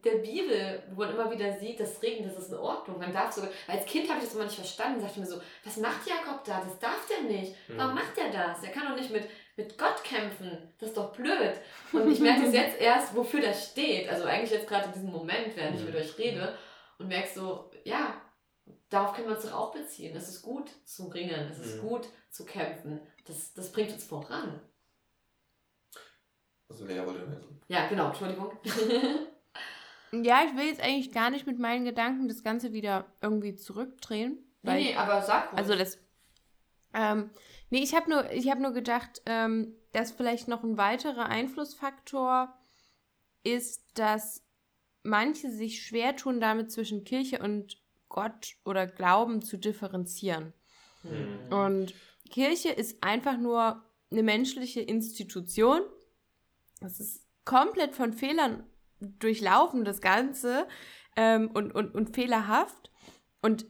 der Bibel, wo man immer wieder sieht, das Regen, das ist in Ordnung. Man darf sogar, als Kind habe ich das immer nicht verstanden, sagte mir so, was macht Jakob da? Das darf der nicht. Warum mhm. macht er das? Er kann doch nicht mit, mit Gott kämpfen. Das ist doch blöd. Und ich merke es jetzt erst, wofür das steht. Also eigentlich jetzt gerade in diesem Moment, während ich mit euch rede und merke so, ja, darauf können wir uns doch auch beziehen. Es ist gut zu ringen, es ist mhm. gut zu kämpfen. Das, das bringt uns voran. Also Lea wollte nicht. Ja, genau, Entschuldigung. ja, ich will jetzt eigentlich gar nicht mit meinen Gedanken das Ganze wieder irgendwie zurückdrehen. Nee, nee, aber sag ruhig. Also das. Ähm, nee, ich habe nur, hab nur gedacht, ähm, dass vielleicht noch ein weiterer Einflussfaktor ist, dass manche sich schwer tun, damit zwischen Kirche und Gott oder Glauben zu differenzieren. Mhm. Und Kirche ist einfach nur eine menschliche Institution. Das ist komplett von Fehlern durchlaufen, das Ganze, ähm, und, und, und fehlerhaft. Und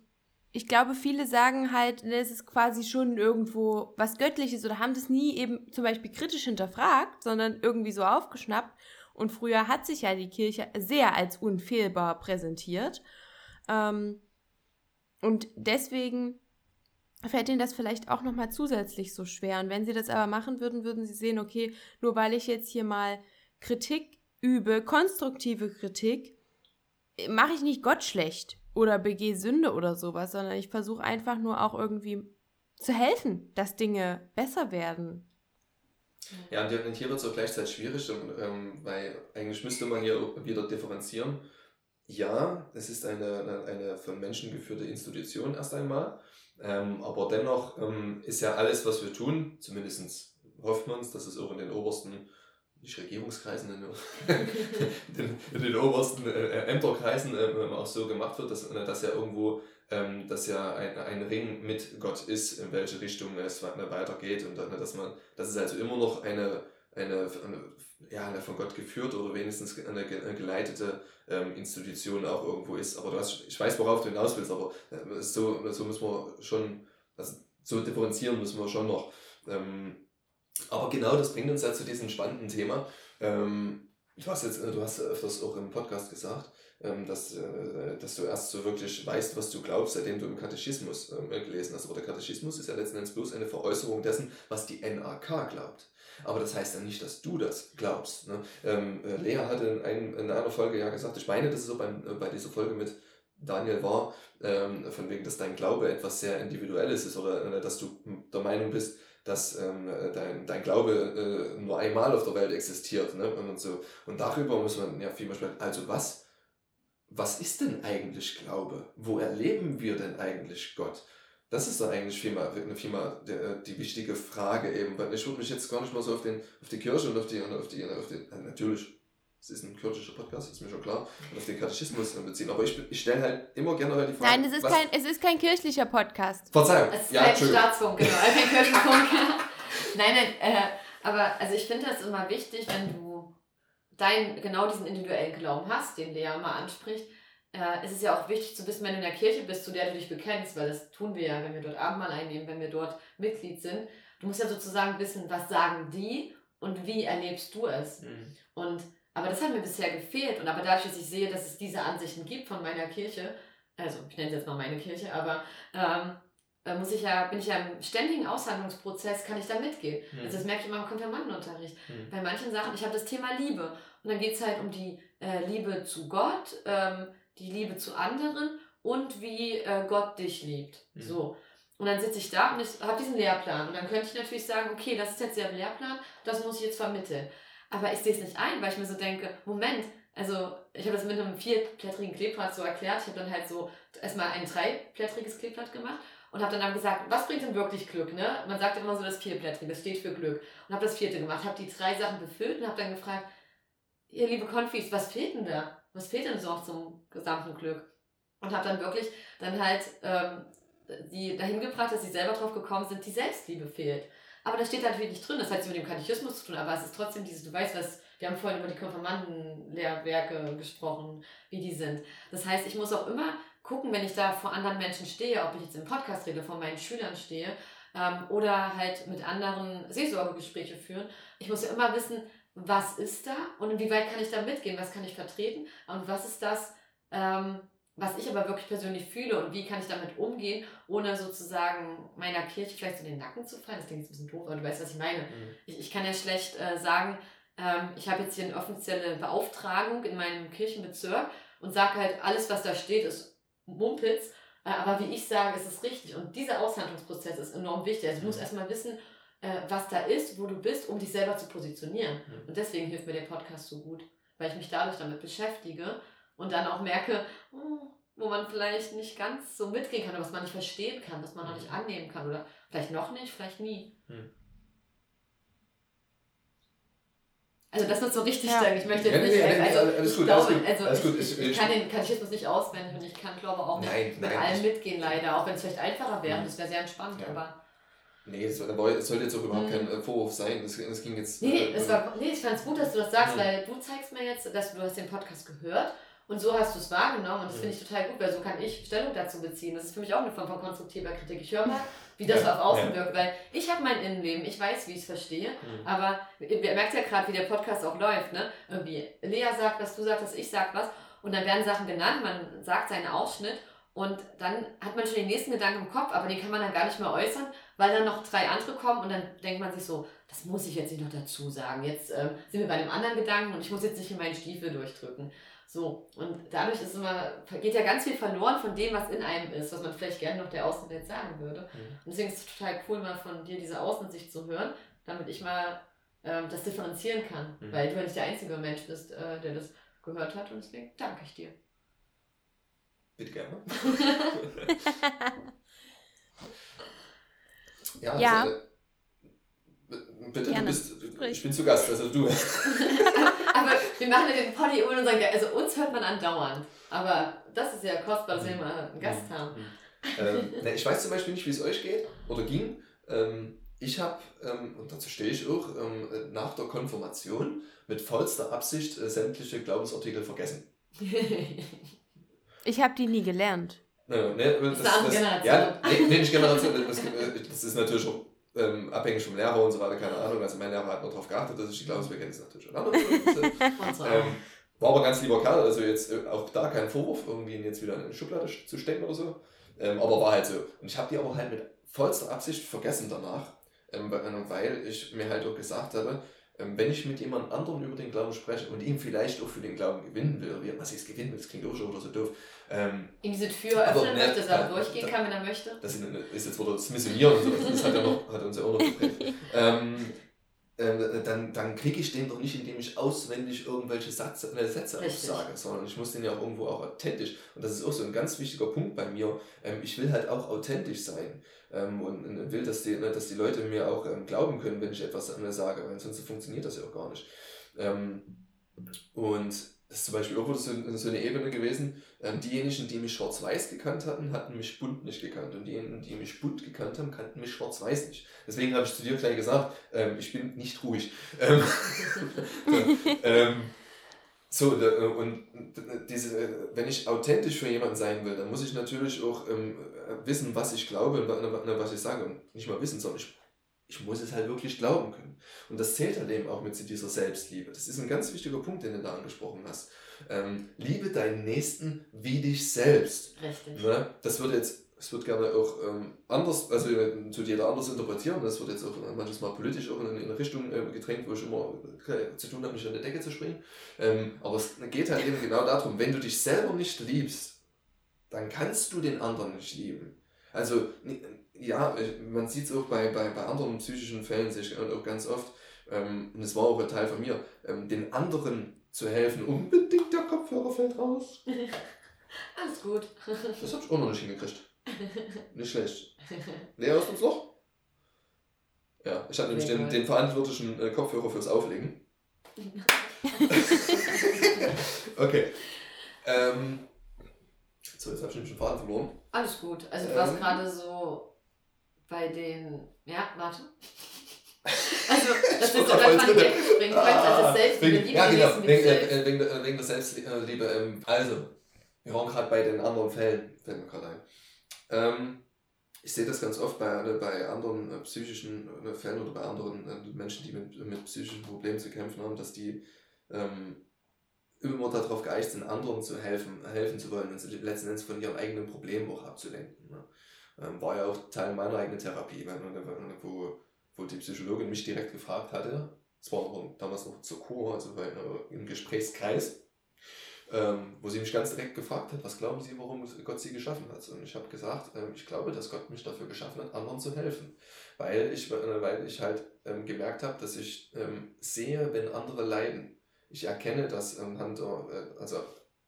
ich glaube, viele sagen halt, es ist quasi schon irgendwo was Göttliches oder haben das nie eben zum Beispiel kritisch hinterfragt, sondern irgendwie so aufgeschnappt. Und früher hat sich ja die Kirche sehr als unfehlbar präsentiert. Ähm, und deswegen fällt ihnen das vielleicht auch nochmal zusätzlich so schwer. Und wenn sie das aber machen würden, würden sie sehen, okay, nur weil ich jetzt hier mal Kritik übe, konstruktive Kritik, mache ich nicht Gott schlecht oder begehe Sünde oder sowas, sondern ich versuche einfach nur auch irgendwie zu helfen, dass Dinge besser werden. Ja, und hier wird es auch gleichzeitig schwierig, ähm, weil eigentlich müsste man hier wieder differenzieren. Ja, es ist eine, eine von Menschen geführte Institution erst einmal, ähm, aber dennoch ähm, ist ja alles, was wir tun, zumindest hofft man es, dass es auch in den obersten nicht Regierungskreisen, in, den, in den obersten äh, Ämterkreisen äh, auch so gemacht wird, dass, dass ja irgendwo ähm, dass ja ein, ein Ring mit Gott ist, in welche Richtung es weitergeht und dass man, dass es also immer noch eine, eine, eine ja, eine von Gott geführte oder wenigstens eine, geleitete ähm, Institution auch irgendwo ist. Aber du hast, ich weiß, worauf du hinaus willst, aber äh, so, so müssen wir schon, also so differenzieren müssen wir schon noch. Ähm, aber genau das bringt uns ja zu diesem spannenden Thema. Ähm, du hast jetzt, du hast öfters auch im Podcast gesagt, ähm, dass, äh, dass du erst so wirklich weißt, was du glaubst, seitdem du im Katechismus ähm, gelesen hast. Aber der Katechismus ist ja letzten Endes bloß eine Veräußerung dessen, was die NAK glaubt. Aber das heißt ja nicht, dass du das glaubst. Ne? Ähm, äh, Lea hatte in, ein, in einer Folge ja gesagt, ich meine, dass es so beim, äh, bei dieser Folge mit Daniel war, ähm, von wegen, dass dein Glaube etwas sehr Individuelles ist oder äh, dass du der Meinung bist, dass ähm, dein, dein Glaube äh, nur einmal auf der Welt existiert. Ne? Und, so. und darüber muss man ja viel mehr sprechen. Also was, was ist denn eigentlich Glaube? Wo erleben wir denn eigentlich Gott? Das ist doch eigentlich vielmehr, vielmehr die, äh, die wichtige Frage eben. Weil ich würde mich jetzt gar nicht mal so auf, den, auf die Kirche und auf die, und auf die, auf die äh, natürlich, es ist ein kirchlicher Podcast, ist mir schon klar, und auf den Katechismus beziehen. Aber ich, ich stelle halt immer gerne die Frage. Nein, es ist, kein, es ist kein kirchlicher Podcast. Verzeihung. Es ist ja, kein Staatsfunk, genau, kein Kirchenfunk. nein, nein, äh, aber also ich finde das immer wichtig, wenn du dein, genau diesen individuellen Glauben hast, den Lea mal anspricht, äh, ist es ja auch wichtig zu wissen, wenn du in der Kirche bist, zu der du dich bekennst, weil das tun wir ja, wenn wir dort Abendmahl einnehmen, wenn wir dort Mitglied sind. Du musst ja sozusagen wissen, was sagen die und wie erlebst du es. Mhm. Und, aber das hat mir bisher gefehlt. Und aber dadurch, dass ich sehe, dass es diese Ansichten gibt von meiner Kirche, also ich nenne es jetzt mal meine Kirche, aber ähm, äh, muss ich ja, bin ich ja im ständigen Aushandlungsprozess, kann ich da mitgehen. Mhm. Also das merke ich immer im Konfirmandenunterricht. Mhm. Bei manchen Sachen, ich habe das Thema Liebe. Und dann geht es halt um die äh, Liebe zu Gott, ähm, die Liebe zu anderen und wie äh, Gott dich liebt. Mhm. So. Und dann sitze ich da und ich habe diesen Lehrplan. Und dann könnte ich natürlich sagen, okay, das ist jetzt der Lehrplan, das muss ich jetzt vermitteln. Aber ich sehe es nicht ein, weil ich mir so denke, Moment, also ich habe das mit einem vierblättrigen Kleeblatt so erklärt. Ich habe dann halt so erstmal ein dreiblättriges Kleeblatt gemacht und habe dann, dann gesagt, was bringt denn wirklich Glück? Ne? Man sagt immer so, das vierblättrige, das steht für Glück. Und habe das vierte gemacht, habe die drei Sachen befüllt und habe dann gefragt, ihr liebe Konfis, was fehlt denn da? Was fehlt denn so noch zum gesamten Glück? Und habe dann wirklich dann halt ähm, die dahin gebracht, dass sie selber drauf gekommen sind, die Selbstliebe fehlt. Aber das steht halt nicht drin, das hat nichts mit dem Katechismus zu tun, aber es ist trotzdem dieses, du weißt was, wir haben vorhin über die Konfirmandenlehrwerke gesprochen, wie die sind. Das heißt, ich muss auch immer gucken, wenn ich da vor anderen Menschen stehe, ob ich jetzt im Podcast rede, vor meinen Schülern stehe ähm, oder halt mit anderen Seelsorgegespräche führen. Ich muss ja immer wissen, was ist da und inwieweit kann ich da mitgehen, was kann ich vertreten und was ist das, ähm, was ich aber wirklich persönlich fühle und wie kann ich damit umgehen, ohne sozusagen meiner Kirche vielleicht in den Nacken zu fallen. Das klingt jetzt ein bisschen doof, aber du weißt, was ich meine. Mhm. Ich, ich kann ja schlecht äh, sagen, ähm, ich habe jetzt hier eine offizielle Beauftragung in meinem Kirchenbezirk und sage halt, alles, was da steht, ist Mumpitz. Äh, aber wie ich sage, ist es richtig. Und dieser Aushandlungsprozess ist enorm wichtig. Also du musst mhm. erstmal wissen, äh, was da ist, wo du bist, um dich selber zu positionieren. Mhm. Und deswegen hilft mir der Podcast so gut, weil ich mich dadurch damit beschäftige und dann auch merke, oh, wo man vielleicht nicht ganz so mitgehen kann oder was man nicht verstehen kann, was man noch nicht annehmen kann oder vielleicht noch nicht, vielleicht nie. Hm. Also das ist so richtig ja. sagen. Ich möchte jetzt nicht. Ja, also, alles ich gut, glaube, alles gut, also alles gut. Ich, ich, kann den Katechismus nicht auswendig und ich kann glaube auch nein, mit, nein, allem mitgehen leider, auch wenn es vielleicht einfacher wäre. Mhm. Das wäre sehr entspannt, ja. aber. Nee, das, das sollte jetzt auch überhaupt mhm. kein äh, Vorwurf sein. Das, das ging jetzt. Nee, äh, es war, nee ich fand es gut, dass du das sagst, mhm. weil du zeigst mir jetzt, dass du hast den Podcast gehört und so hast du es wahrgenommen und das finde ich mhm. total gut, weil so kann ich Stellung dazu beziehen. Das ist für mich auch eine Form von konstruktiver Kritik. Ich höre mal, wie das ja, auf Außen ja. wirkt, weil ich habe mein Innenleben, ich weiß, wie ich es verstehe, mhm. aber ihr merkt ja gerade, wie der Podcast auch läuft, ne? Irgendwie Lea sagt was, du sagst was, ich sag was und dann werden Sachen genannt, man sagt seinen Ausschnitt und dann hat man schon den nächsten Gedanken im Kopf, aber den kann man dann gar nicht mehr äußern, weil dann noch drei andere kommen und dann denkt man sich so, das muss ich jetzt nicht noch dazu sagen. Jetzt ähm, sind wir bei einem anderen Gedanken und ich muss jetzt nicht in meinen Stiefel durchdrücken. So, und dadurch ist immer, geht ja ganz viel verloren von dem, was in einem ist, was man vielleicht gerne noch der Außenwelt sagen würde. Mhm. Und deswegen ist es total cool, mal von dir diese Außensicht zu hören, damit ich mal ähm, das differenzieren kann. Mhm. Weil du ja nicht der einzige Mensch bist, äh, der das gehört hat und deswegen danke ich dir. Bitte gerne. ja, ja. Also, bitte, gerne. du bist, ich bin zu Gast, also du. aber wir machen ja den Poddy ohne unseren Gast. Also uns hört man andauernd. Aber das ist ja kostbar, dass wir mal einen Gast mhm. haben. ähm, ne, ich weiß zum Beispiel nicht, wie es euch geht oder ging. Ähm, ich habe, ähm, und dazu stehe ich auch, ähm, nach der Konfirmation mit vollster Absicht äh, sämtliche Glaubensartikel vergessen. ich habe die nie gelernt. Ja, ne, das, das, ja, nee, nee, nicht Generation. Das, das ist natürlich auch ähm, abhängig vom Lehrer und so weiter, keine Ahnung. Also mein Lehrer hat nur darauf geachtet, dass ich die Glaubensbekenntnisse natürlich schon andere ähm, War aber ganz lieber Kerl, also jetzt äh, auch da kein Vorwurf, irgendwie ihn jetzt wieder in eine Schublade zu stecken oder so. Ähm, aber war halt so. Und ich habe die aber halt mit vollster Absicht vergessen danach, ähm, weil ich mir halt auch gesagt habe, wenn ich mit jemand anderem über den Glauben spreche und ihn vielleicht auch für den Glauben gewinnen will, wie, was ist gewinnen will, das klingt auch schon oder so doof. Ähm, Ihm diese Tür öffnen möchte, dass er durchgehen kann, wenn er möchte. Das ist jetzt wieder das Missionieren und so, das hat, ja noch, hat uns ja auch noch geprägt. ähm, äh, dann, dann kriege ich den doch nicht, indem ich auswendig irgendwelche Satz, äh, Sätze sage, sondern ich muss den ja auch irgendwo auch authentisch. Und das ist auch so ein ganz wichtiger Punkt bei mir. Ähm, ich will halt auch authentisch sein ähm, und, und, will, dass die, ne, dass die Leute mir auch ähm, glauben können, wenn ich etwas sage, weil sonst funktioniert das ja auch gar nicht. Ähm, und das ist zum Beispiel auch so, so eine Ebene gewesen. Ähm, diejenigen, die mich schwarz-weiß gekannt hatten, hatten mich bunt nicht gekannt. Und diejenigen, die mich bunt gekannt haben, kannten mich schwarz-weiß nicht. Deswegen habe ich zu dir gleich gesagt, ähm, ich bin nicht ruhig. Ähm, ähm, so, äh, und diese, wenn ich authentisch für jemanden sein will, dann muss ich natürlich auch ähm, wissen, was ich glaube und was ich sage. Und nicht mal wissen, sondern ich, ich muss es halt wirklich glauben können. Und das zählt halt eben auch mit dieser Selbstliebe. Das ist ein ganz wichtiger Punkt, den du da angesprochen hast. Ähm, liebe deinen Nächsten wie dich selbst. Richtig. Ne? Das wird jetzt es wird gerne auch ähm, anders, also zu jeder anders interpretieren. Das wird jetzt auch manches Mal politisch auch in, in eine Richtung äh, gedrängt, wo ich immer äh, zu tun habe, mich an die Decke zu springen. Ähm, aber es geht halt eben genau darum, wenn du dich selber nicht liebst, dann kannst du den anderen nicht lieben. Also, ja, man sieht es auch bei, bei, bei anderen psychischen Fällen, sehe ich auch ganz oft, ähm, und es war auch ein Teil von mir, ähm, den anderen zu helfen. Unbedingt der Kopfhörer fällt raus. Alles gut. Das habe ich auch noch nicht hingekriegt. Nicht schlecht. Lea, hörst du uns noch? Ja, ich habe nämlich den, den verantwortlichen äh, Kopfhörer fürs Auflegen. okay. Ähm, so, jetzt habe ich nämlich den Faden verloren. Alles gut. Also du warst ähm, gerade so bei den. Ja, warte. Also, das ist so, dass man wegspringen könnte, also ah, Selbstliebe. Wegen, ja, genau, wegen, äh, wegen, äh, wegen der Selbstliebe. Ähm, also, wir waren gerade bei den anderen Fällen, fällt mir gerade ein. Ähm, ich sehe das ganz oft bei, ne, bei anderen äh, psychischen äh, Fällen oder bei anderen äh, Menschen, die mit, mit psychischen Problemen zu kämpfen haben, dass die ähm, immer darauf geeicht sind, anderen zu helfen, helfen zu wollen und sie letzten Endes von ihrem eigenen Problem auch abzulenken. Ne? Ähm, war ja auch Teil meiner eigenen Therapie, weil, ne, wo, wo die Psychologin mich direkt gefragt hatte, es war damals noch zur Kur, also bei, äh, im Gesprächskreis, ähm, wo sie mich ganz direkt gefragt hat, was glauben Sie, warum Gott Sie geschaffen hat? Und ich habe gesagt, ähm, ich glaube, dass Gott mich dafür geschaffen hat, anderen zu helfen. Weil ich, äh, weil ich halt ähm, gemerkt habe, dass ich ähm, sehe, wenn andere leiden. Ich erkenne das anhand der, äh, also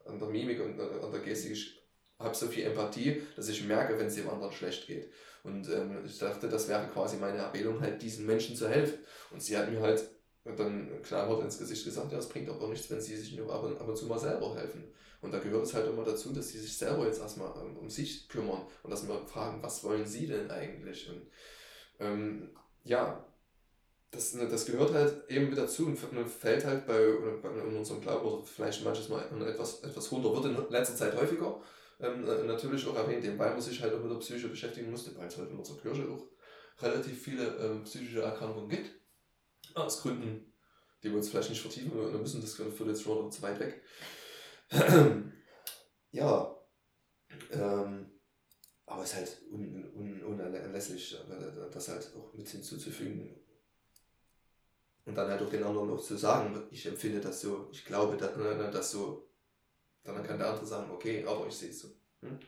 an der Mimik und äh, an der Gestik, habe so viel Empathie, dass ich merke, wenn es dem anderen schlecht geht. Und ähm, ich dachte, das wäre quasi meine Erbelung, halt diesen Menschen zu helfen. Und sie hat mir halt dann knallhart ins Gesicht gesagt, ja, es bringt aber nichts, wenn sie sich nur ab und, ab und zu mal selber helfen. Und da gehört es halt immer dazu, dass sie sich selber jetzt erstmal ähm, um sich kümmern und dass wir fragen, was wollen sie denn eigentlich? Und ähm, ja, das, ne, das gehört halt eben mit dazu und fällt halt bei in unserem Glauben oder vielleicht manches Mal etwas, etwas runter, wird in letzter Zeit häufiger ähm, natürlich auch erwähnt, weil man sich halt auch mit der Psyche beschäftigen musste, weil es halt in unserer Kirche auch relativ viele ähm, psychische Erkrankungen gibt. Aus Gründen, die wir uns vielleicht nicht vertiefen müssen, das führt jetzt schon zu weit weg. ja, ähm, aber es ist halt un, un, unerlässlich, äh, das halt auch mit hinzuzufügen. Und dann halt auch den anderen noch zu sagen, ich empfinde das so, ich glaube dass, ne, ne, das so. Dann kann der andere sagen, okay, aber ich sehe es so. Hm?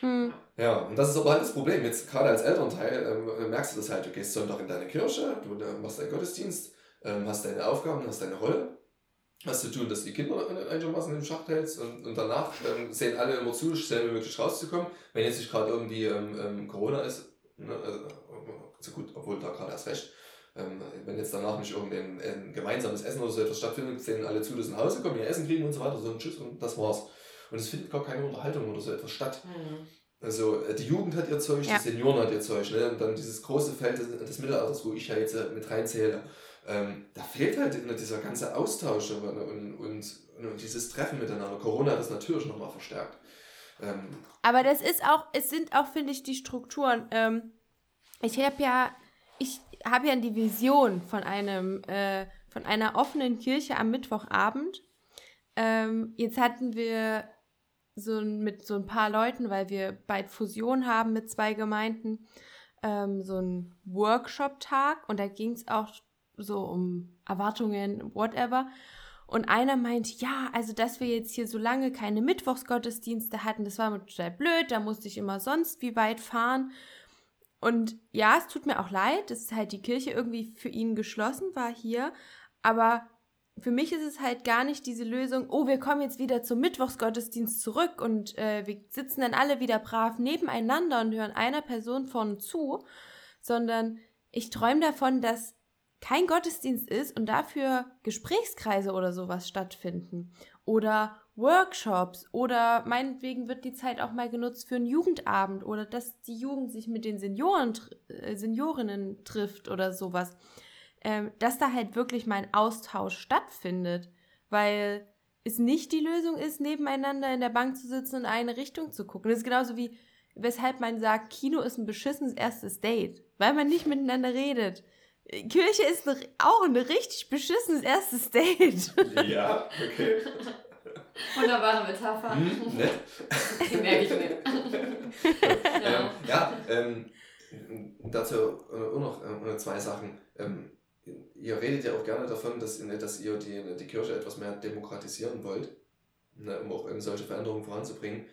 Hm. Ja, und das ist aber halt das Problem. Jetzt gerade als Elternteil ähm, merkst du das halt, du gehst Sonntag in deine Kirche, du äh, machst deinen Gottesdienst, ähm, hast deine Aufgaben, hast deine Rolle hast zu tun, dass du die Kinder einigermaßen im Schach hältst und, und danach ähm, sehen alle immer zu, schnell wie möglich rauszukommen. Wenn jetzt nicht gerade irgendwie ähm, ähm, Corona ist, ne, also, so gut, obwohl da gerade erst recht, ähm, wenn jetzt danach nicht irgendein ein gemeinsames Essen oder so etwas stattfindet, sehen alle zu, dass sie nach Hause kommen, ihr Essen kriegen und so weiter, so ein Tschüss und das war's. Und es findet gar keine Unterhaltung oder so etwas statt. Mhm. Also äh, die Jugend hat ihr Zeug, ja. die Senioren hat ihr Zeug, ne? und dann dieses große Feld des, des Mittelalters, wo ich ja jetzt äh, mit reinzähle ähm, da fehlt halt dieser ganze Austausch und, und, und, und, dieses Treffen miteinander. Corona hat das natürlich nochmal verstärkt. Ähm, Aber das ist auch, es sind auch, finde ich, die Strukturen. Ähm, ich habe ja, ich habe ja die Vision von einem, äh, von einer offenen Kirche am Mittwochabend. Ähm, jetzt hatten wir so mit so ein paar Leuten, weil wir bald Fusion haben mit zwei Gemeinden, ähm, so einen Workshop-Tag und da ging es auch so um Erwartungen, whatever. Und einer meint, ja, also dass wir jetzt hier so lange keine Mittwochsgottesdienste hatten, das war total blöd, da musste ich immer sonst wie weit fahren. Und ja, es tut mir auch leid, dass halt die Kirche irgendwie für ihn geschlossen war hier, aber für mich ist es halt gar nicht diese Lösung, oh, wir kommen jetzt wieder zum Mittwochsgottesdienst zurück und äh, wir sitzen dann alle wieder brav nebeneinander und hören einer Person vorne zu, sondern ich träume davon, dass kein Gottesdienst ist und dafür Gesprächskreise oder sowas stattfinden. Oder Workshops oder meinetwegen wird die Zeit auch mal genutzt für einen Jugendabend oder dass die Jugend sich mit den Senioren, äh, Seniorinnen trifft oder sowas, ähm, dass da halt wirklich mal ein Austausch stattfindet, weil es nicht die Lösung ist, nebeneinander in der Bank zu sitzen und in eine Richtung zu gucken. Das ist genauso wie, weshalb man sagt, Kino ist ein beschissenes erstes Date, weil man nicht miteinander redet. Kirche ist auch ein richtig beschissenes erstes Date. Ja, okay. Wunderbare Metapher. Hm, nett. Die merke ich mir. ja, ähm, ja ähm, dazu auch noch äh, zwei Sachen. Ähm, ihr redet ja auch gerne davon, dass, dass ihr die, die Kirche etwas mehr demokratisieren wollt, ne, um auch solche Veränderungen voranzubringen.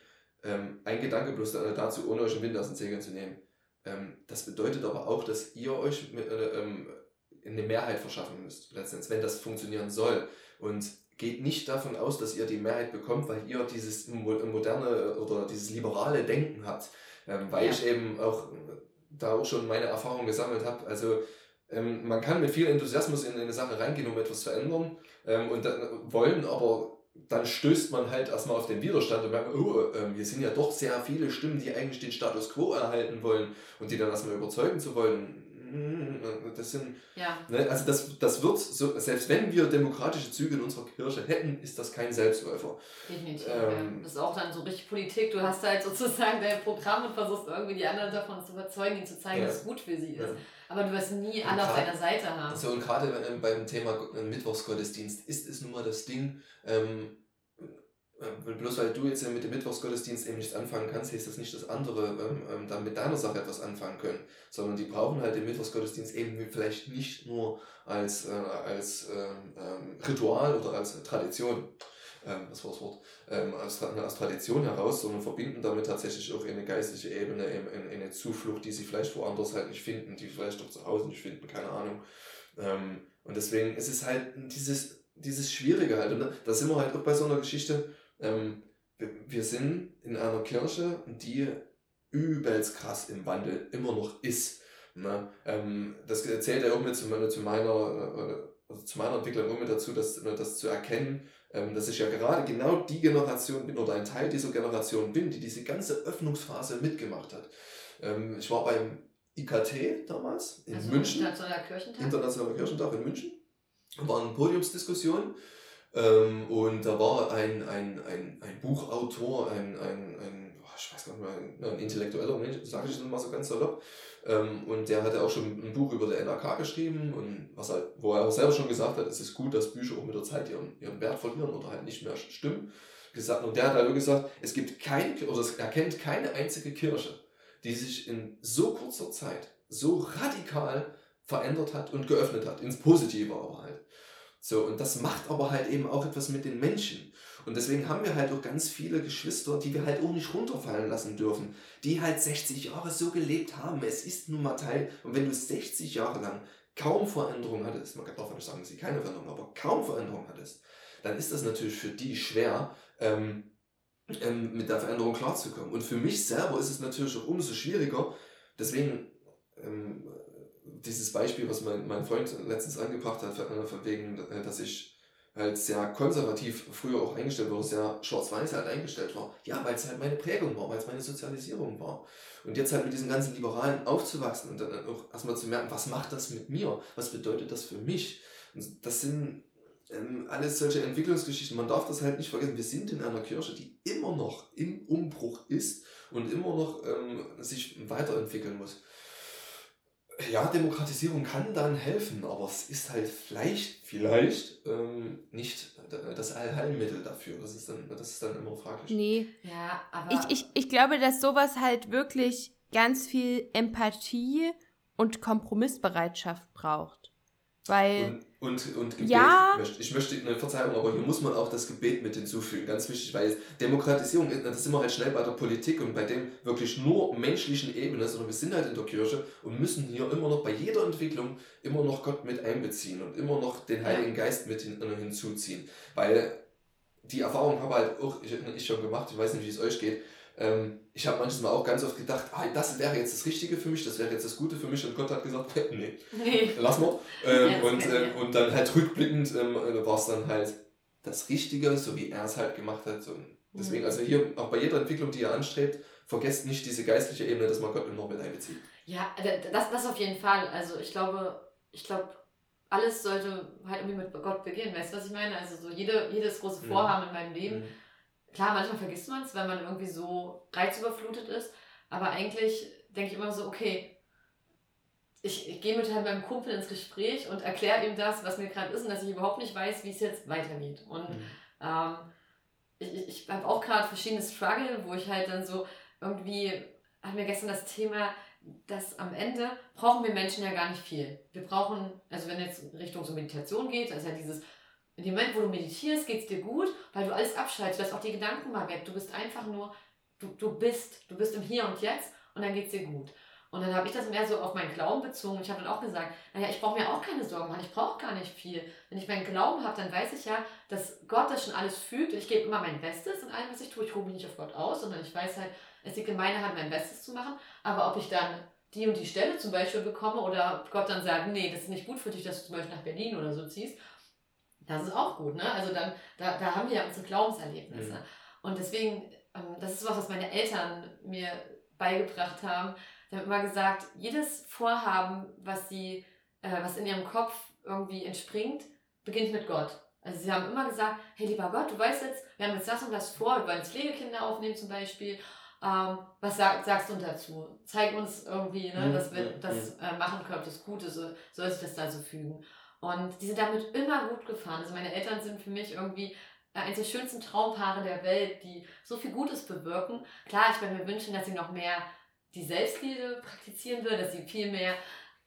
Ähm, ein Gedanke bloß dazu, ohne euch den Wind aus den Segeln zu nehmen. Ähm, das bedeutet aber auch, dass ihr euch äh, ähm, eine Mehrheit verschaffen müsst, letztendlich, wenn das funktionieren soll. Und geht nicht davon aus, dass ihr die Mehrheit bekommt, weil ihr dieses moderne oder dieses liberale Denken habt. Ähm, weil ja. ich eben auch da auch schon meine Erfahrungen gesammelt habe. Also ähm, man kann mit viel Enthusiasmus in eine Sache reingehen, um etwas zu ändern ähm, und dann wollen, aber dann stößt man halt erstmal auf den Widerstand und merkt, oh, äh, hier sind ja doch sehr viele Stimmen, die eigentlich den Status quo erhalten wollen und die dann erstmal überzeugen zu wollen. Hm, das sind, ja. ne, also das, das wird, so, selbst wenn wir demokratische Züge in unserer Kirche hätten, ist das kein Selbstläufer. Definitiv. Ähm, Das ist auch dann so richtig Politik. Du hast halt sozusagen dein Programm und versuchst irgendwie die anderen davon zu überzeugen, ihnen zu zeigen, ja. dass es gut für sie ist. Aber du wirst nie alle auf deiner Seite haben. So, und gerade beim Thema Mittwochsgottesdienst ist es nun mal das Ding, ähm, äh, bloß weil du jetzt mit dem Mittwochsgottesdienst eben nichts anfangen kannst, heißt das nicht, dass andere ähm, ähm, dann mit deiner Sache etwas anfangen können, sondern die brauchen halt den Mittwochsgottesdienst eben vielleicht nicht nur als, äh, als ähm, ähm Ritual oder als Tradition, ähm, das war das Wort, ähm, als, als Tradition heraus, sondern verbinden damit tatsächlich auch eine geistliche Ebene, eine, eine Zuflucht, die sie vielleicht woanders halt nicht finden, die vielleicht auch zu Hause nicht finden, keine Ahnung. und deswegen ist es halt dieses, dieses Schwierige halt, und da sind wir halt auch bei so einer Geschichte, ähm, wir sind in einer Kirche, die übelst krass im Wandel immer noch ist. Ne? Ähm, das zählt ja auch mit zu, zu meiner, also zu meiner Entwicklung auch mit dazu, dass, ne, das zu erkennen, ähm, dass ich ja gerade genau die Generation bin oder ein Teil dieser Generation bin, die diese ganze Öffnungsphase mitgemacht hat. Ähm, ich war beim IKT damals in also München. Internationaler Kirchentag. Internationaler Kirchentag in München. War eine Podiumsdiskussion. Ähm, und da war ein, ein, ein, ein Buchautor, ein, ein, ein, ich weiß nicht mehr, ein intellektueller Mensch, sage ich mal so ganz salopp. Ähm, und der hatte auch schon ein Buch über die NRK geschrieben und was halt, wo er auch selber schon gesagt hat, es ist gut, dass Bücher auch mit der Zeit ihren, ihren Wert verlieren oder halt nicht mehr stimmen. und der hat halt gesagt, es gibt keine, oder es erkennt keine einzige Kirche, die sich in so kurzer Zeit so radikal verändert hat und geöffnet hat, ins Positive aber halt. So, und das macht aber halt eben auch etwas mit den Menschen. Und deswegen haben wir halt auch ganz viele Geschwister, die wir halt auch nicht runterfallen lassen dürfen, die halt 60 Jahre so gelebt haben. Es ist nun mal Teil, und wenn du 60 Jahre lang kaum Veränderung hattest, man darf nicht sagen, dass sie keine Veränderung, aber kaum Veränderung hattest, dann ist das natürlich für die schwer, ähm, ähm, mit der Veränderung klarzukommen. Und für mich selber ist es natürlich auch umso schwieriger. Deswegen ähm, dieses Beispiel, was mein, mein Freund letztens angebracht hat, von wegen, äh, dass ich halt sehr konservativ früher auch eingestellt war, sehr schwarz-weiß halt eingestellt war. Ja, weil es halt meine Prägung war, weil es meine Sozialisierung war. Und jetzt halt mit diesen ganzen Liberalen aufzuwachsen und dann auch erstmal zu merken, was macht das mit mir? Was bedeutet das für mich? Und das sind ähm, alles solche Entwicklungsgeschichten. Man darf das halt nicht vergessen. Wir sind in einer Kirche, die immer noch im Umbruch ist und immer noch ähm, sich weiterentwickeln muss. Ja, Demokratisierung kann dann helfen, aber es ist halt vielleicht, vielleicht ähm, nicht das Allheilmittel dafür. Das ist, dann, das ist dann immer fraglich. Nee. Ja, aber ich, ich, ich glaube, dass sowas halt wirklich ganz viel Empathie und Kompromissbereitschaft braucht. Weil. Und, und, und Gebet. Ja. Ich möchte eine Verzeihung, aber hier muss man auch das Gebet mit hinzufügen. Ganz wichtig, weil Demokratisierung, das sind wir halt schnell bei der Politik und bei dem wirklich nur menschlichen Ebene, sondern wir sind halt in der Kirche und müssen hier immer noch bei jeder Entwicklung immer noch Gott mit einbeziehen und immer noch den Heiligen Geist mit hin, äh, hinzuziehen. Weil die Erfahrung habe halt auch ich, ich schon gemacht, ich weiß nicht, wie es euch geht ähm, ich habe manchmal auch ganz oft gedacht, ah, das wäre jetzt das Richtige für mich, das wäre jetzt das Gute für mich und Gott hat gesagt, nee, nee. lass mal. Ähm, ja, und, äh, und dann halt rückblickend ähm, äh, war es dann halt das Richtige, so wie er es halt gemacht hat. Und deswegen, mhm. also hier auch bei jeder Entwicklung, die ihr anstrebt, vergesst nicht diese geistliche Ebene, dass man Gott immer mit einbezieht. Ja, das, das auf jeden Fall. Also ich glaube, ich glaube, alles sollte halt irgendwie mit Gott beginnen. Weißt du, was ich meine? Also so jede, jedes große mhm. Vorhaben mhm. in meinem Leben. Mhm klar, manchmal vergisst man es, wenn man irgendwie so reizüberflutet ist. Aber eigentlich denke ich immer so, okay, ich, ich gehe mit halt meinem Kumpel ins Gespräch und erkläre ihm das, was mir gerade ist und dass ich überhaupt nicht weiß, wie es jetzt weitergeht. Und mhm. ähm, ich, ich habe auch gerade verschiedene Struggle, wo ich halt dann so irgendwie, hat mir gestern das Thema, dass am Ende brauchen wir Menschen ja gar nicht viel. Wir brauchen, also wenn jetzt Richtung so Meditation geht, also ja dieses in dem Moment, wo du meditierst, geht es dir gut, weil du alles abschaltest, lässt auch die Gedanken mal weg. Du bist einfach nur, du, du bist, du bist im Hier und Jetzt und dann geht es dir gut. Und dann habe ich das mehr so auf meinen Glauben bezogen. Ich habe dann auch gesagt, naja, ich brauche mir auch keine Sorgen machen, ich brauche gar nicht viel. Wenn ich meinen Glauben habe, dann weiß ich ja, dass Gott das schon alles. Und ich gebe immer mein Bestes in allem, was ich tue. Ich ruhe mich nicht auf Gott aus, sondern ich weiß halt, es liegt in meiner Hand, mein Bestes zu machen. Aber ob ich dann die und die Stelle zum Beispiel bekomme oder Gott dann sagt, nee, das ist nicht gut für dich, dass du zum Beispiel nach Berlin oder so ziehst, das ist auch gut, ne? Also dann, da, da haben wir ja unsere Glaubenserlebnisse. Mhm. Und deswegen, ähm, das ist was, was meine Eltern mir beigebracht haben. Sie haben immer gesagt, jedes Vorhaben, was sie, äh, was in ihrem Kopf irgendwie entspringt, beginnt mit Gott. Also sie haben immer gesagt, hey lieber Gott, du weißt jetzt, wir haben jetzt das und das vor, wir wollen jetzt Pflegekinder aufnehmen zum Beispiel. Ähm, was sag, sagst du dazu? Zeig uns irgendwie, ne, mhm. dass wir das äh, machen können, das Gute, so, soll sich das da so fügen. Und die sind damit immer gut gefahren. Also meine Eltern sind für mich irgendwie äh, eines der schönsten Traumpaare der Welt, die so viel Gutes bewirken. Klar, ich würde mir wünschen, dass sie noch mehr die Selbstliebe praktizieren würde, dass sie viel mehr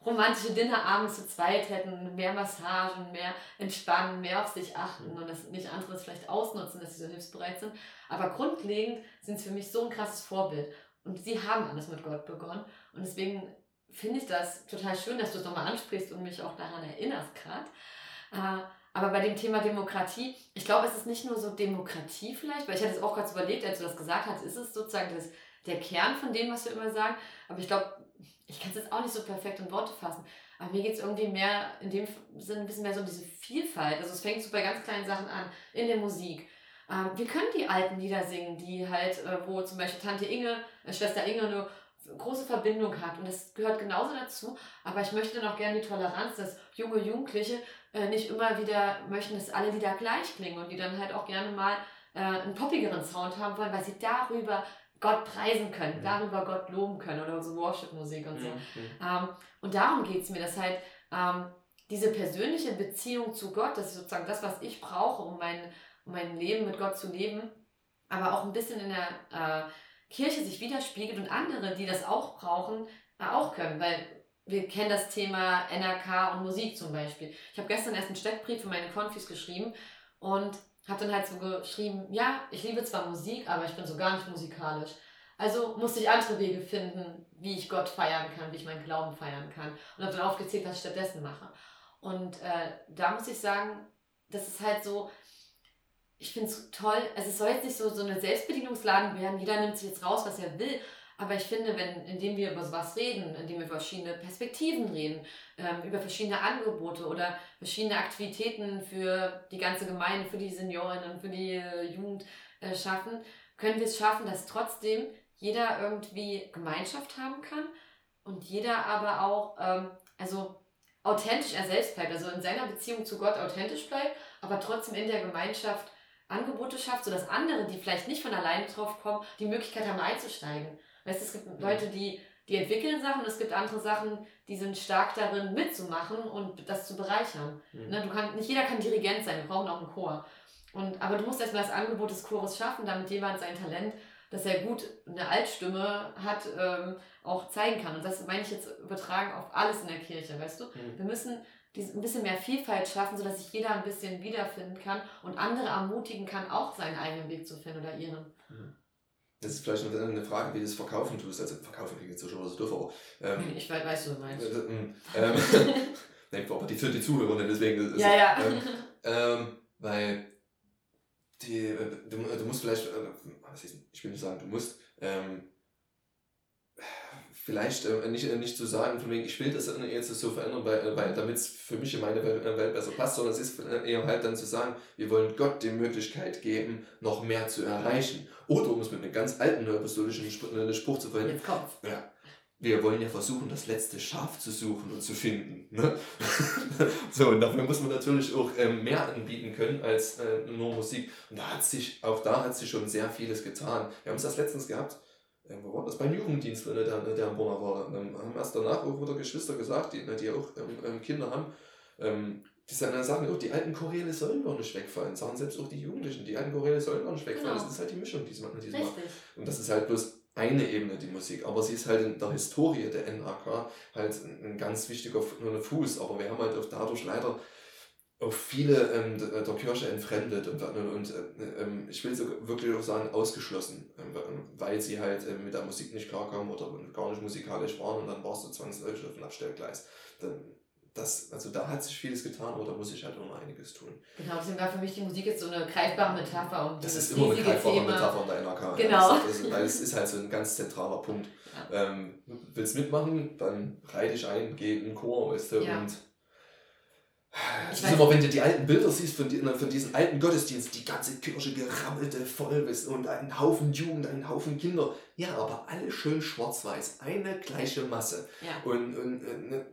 romantische Dinnerabende zu zweit hätten, mehr Massagen, mehr entspannen, mehr auf sich achten und dass nicht andere es vielleicht ausnutzen, dass sie so hilfsbereit sind. Aber grundlegend sind sie für mich so ein krasses Vorbild. Und sie haben alles mit Gott begonnen. Und deswegen finde ich das total schön, dass du es nochmal ansprichst und mich auch daran erinnerst gerade. Äh, aber bei dem Thema Demokratie, ich glaube, es ist nicht nur so Demokratie vielleicht, weil ich hatte es auch gerade überlegt, als du das gesagt hast, ist es sozusagen das, der Kern von dem, was wir immer sagen. Aber ich glaube, ich kann es jetzt auch nicht so perfekt in Worte fassen. Aber mir geht es irgendwie mehr, in dem Sinne ein bisschen mehr so um diese Vielfalt. Also es fängt so bei ganz kleinen Sachen an, in der Musik. Ähm, wir können die alten Lieder singen, die halt, äh, wo zum Beispiel Tante Inge, äh, Schwester Inge eine große Verbindung hat. Und das gehört genauso dazu. Aber ich möchte noch gerne die Toleranz, dass junge Jugendliche äh, nicht immer wieder möchten, dass alle Lieder gleich klingen und die dann halt auch gerne mal äh, einen poppigeren Sound haben wollen, weil sie darüber Gott preisen können, mhm. darüber Gott loben können oder so Worship-Musik und so. Mhm. Ähm, und darum geht es mir, dass halt ähm, diese persönliche Beziehung zu Gott, das ist sozusagen das, was ich brauche, um mein, um mein Leben mit Gott zu leben, aber auch ein bisschen in der äh, Kirche sich widerspiegelt und andere, die das auch brauchen, äh, auch können, weil wir kennen das Thema NRK und Musik zum Beispiel. Ich habe gestern erst einen Steckbrief für meine Konfis geschrieben und habe dann halt so geschrieben, ja, ich liebe zwar Musik, aber ich bin so gar nicht musikalisch. Also musste ich andere Wege finden, wie ich Gott feiern kann, wie ich meinen Glauben feiern kann. Und habe dann aufgezählt, was ich stattdessen mache. Und äh, da muss ich sagen, das ist halt so, ich finde es toll, also es soll jetzt nicht so, so eine Selbstbedienungsladen werden, jeder nimmt sich jetzt raus, was er will, aber ich finde, wenn, indem wir über sowas reden, indem wir über verschiedene Perspektiven reden, ähm, über verschiedene Angebote oder verschiedene Aktivitäten für die ganze Gemeinde, für die Seniorinnen, für die äh, Jugend äh, schaffen, können wir es schaffen, dass trotzdem jeder irgendwie Gemeinschaft haben kann und jeder aber auch, ähm, also authentisch er selbst bleibt, also in seiner Beziehung zu Gott authentisch bleibt, aber trotzdem in der Gemeinschaft Angebote schafft, sodass andere, die vielleicht nicht von alleine drauf kommen, die Möglichkeit haben einzusteigen. Weißt, es gibt Leute, die, die entwickeln Sachen, es gibt andere Sachen, die sind stark darin mitzumachen und das zu bereichern. Mhm. Ne, du kann, nicht jeder kann Dirigent sein, wir brauchen auch einen Chor. Und, aber du musst erstmal das Angebot des Chores schaffen, damit jemand sein Talent, dass er gut eine Altstimme hat, ähm, auch zeigen kann. Und das meine ich jetzt übertragen auf alles in der Kirche, weißt du? Mhm. Wir müssen ein bisschen mehr Vielfalt schaffen, sodass sich jeder ein bisschen wiederfinden kann und andere ermutigen kann, auch seinen eigenen Weg zu finden oder ihren. Mhm. Das ist vielleicht eine Frage, wie du es verkaufen tust. Also verkaufen klingt jetzt so schon so doof, aber. Ähm, ich weiß, weißt du, was meinst. Äh, ähm, ähm Nein, aber die für die Zuhörer, deswegen. Ist, ja, ja. Ähm, ähm, weil die, äh, du, du musst vielleicht, äh, ist, ich will nicht sagen, du musst ähm, vielleicht äh, nicht, äh, nicht zu sagen, von wegen, ich will das jetzt so verändern, weil, äh, weil damit es für mich in meine Welt, Welt besser passt, sondern es ist eher halt dann zu sagen, wir wollen Gott die Möglichkeit geben, noch mehr zu erreichen. Oder um es mit einem ganz alten apostolischen Spruch zu verwenden, ja, wir wollen ja versuchen, das letzte Schaf zu suchen und zu finden. Ne? so, und dafür muss man natürlich auch ähm, mehr anbieten können als äh, nur Musik. Und da hat sich, auch da hat sich schon sehr vieles getan. Wir haben es das letztens gehabt, wo war das? Beim Jugenddienst, der, der am Bonner war. Dann haben erst danach auch wieder Geschwister gesagt, die, die auch ähm, ähm, Kinder haben, ähm, die sagen auch, die alten Choräle sollen gar nicht wegfallen. Sagen selbst auch die Jugendlichen, die alten Choräle sollen gar nicht wegfallen. Genau. Das ist halt die Mischung, die sie machen. Und das ist halt bloß eine Ebene, die Musik. Aber sie ist halt in der Historie der NAK halt ein ganz wichtiger Fuß. Aber wir haben halt auch dadurch leider auch viele ähm, der Kirche entfremdet und, und äh, äh, ich will so wirklich auch sagen, ausgeschlossen, äh, weil sie halt äh, mit der Musik nicht klarkamen oder gar nicht musikalisch waren und dann warst du zwangsläufig auf dem Abstellgleis. Dann, das, also da hat sich vieles getan, aber da muss ich halt auch noch einiges tun. Genau, deswegen war für mich die Musik jetzt so eine greifbare Metapher. Um das ist immer eine greifbare Thema. Metapher in der NRK. Genau. Ja, das, weil es ist halt so ein ganz zentraler Punkt. Ja. Ähm, willst mitmachen, dann reite ich ein, geh in den Chor, weißt du, ja. und es ist immer, wenn du die alten Bilder siehst von, die, von diesen alten Gottesdiensten, die ganze Kirche gerammelte voll und ein Haufen Jugend, ein Haufen Kinder. Ja, aber alle schön schwarz-weiß, eine gleiche Masse. Ja. Und, und, und ne,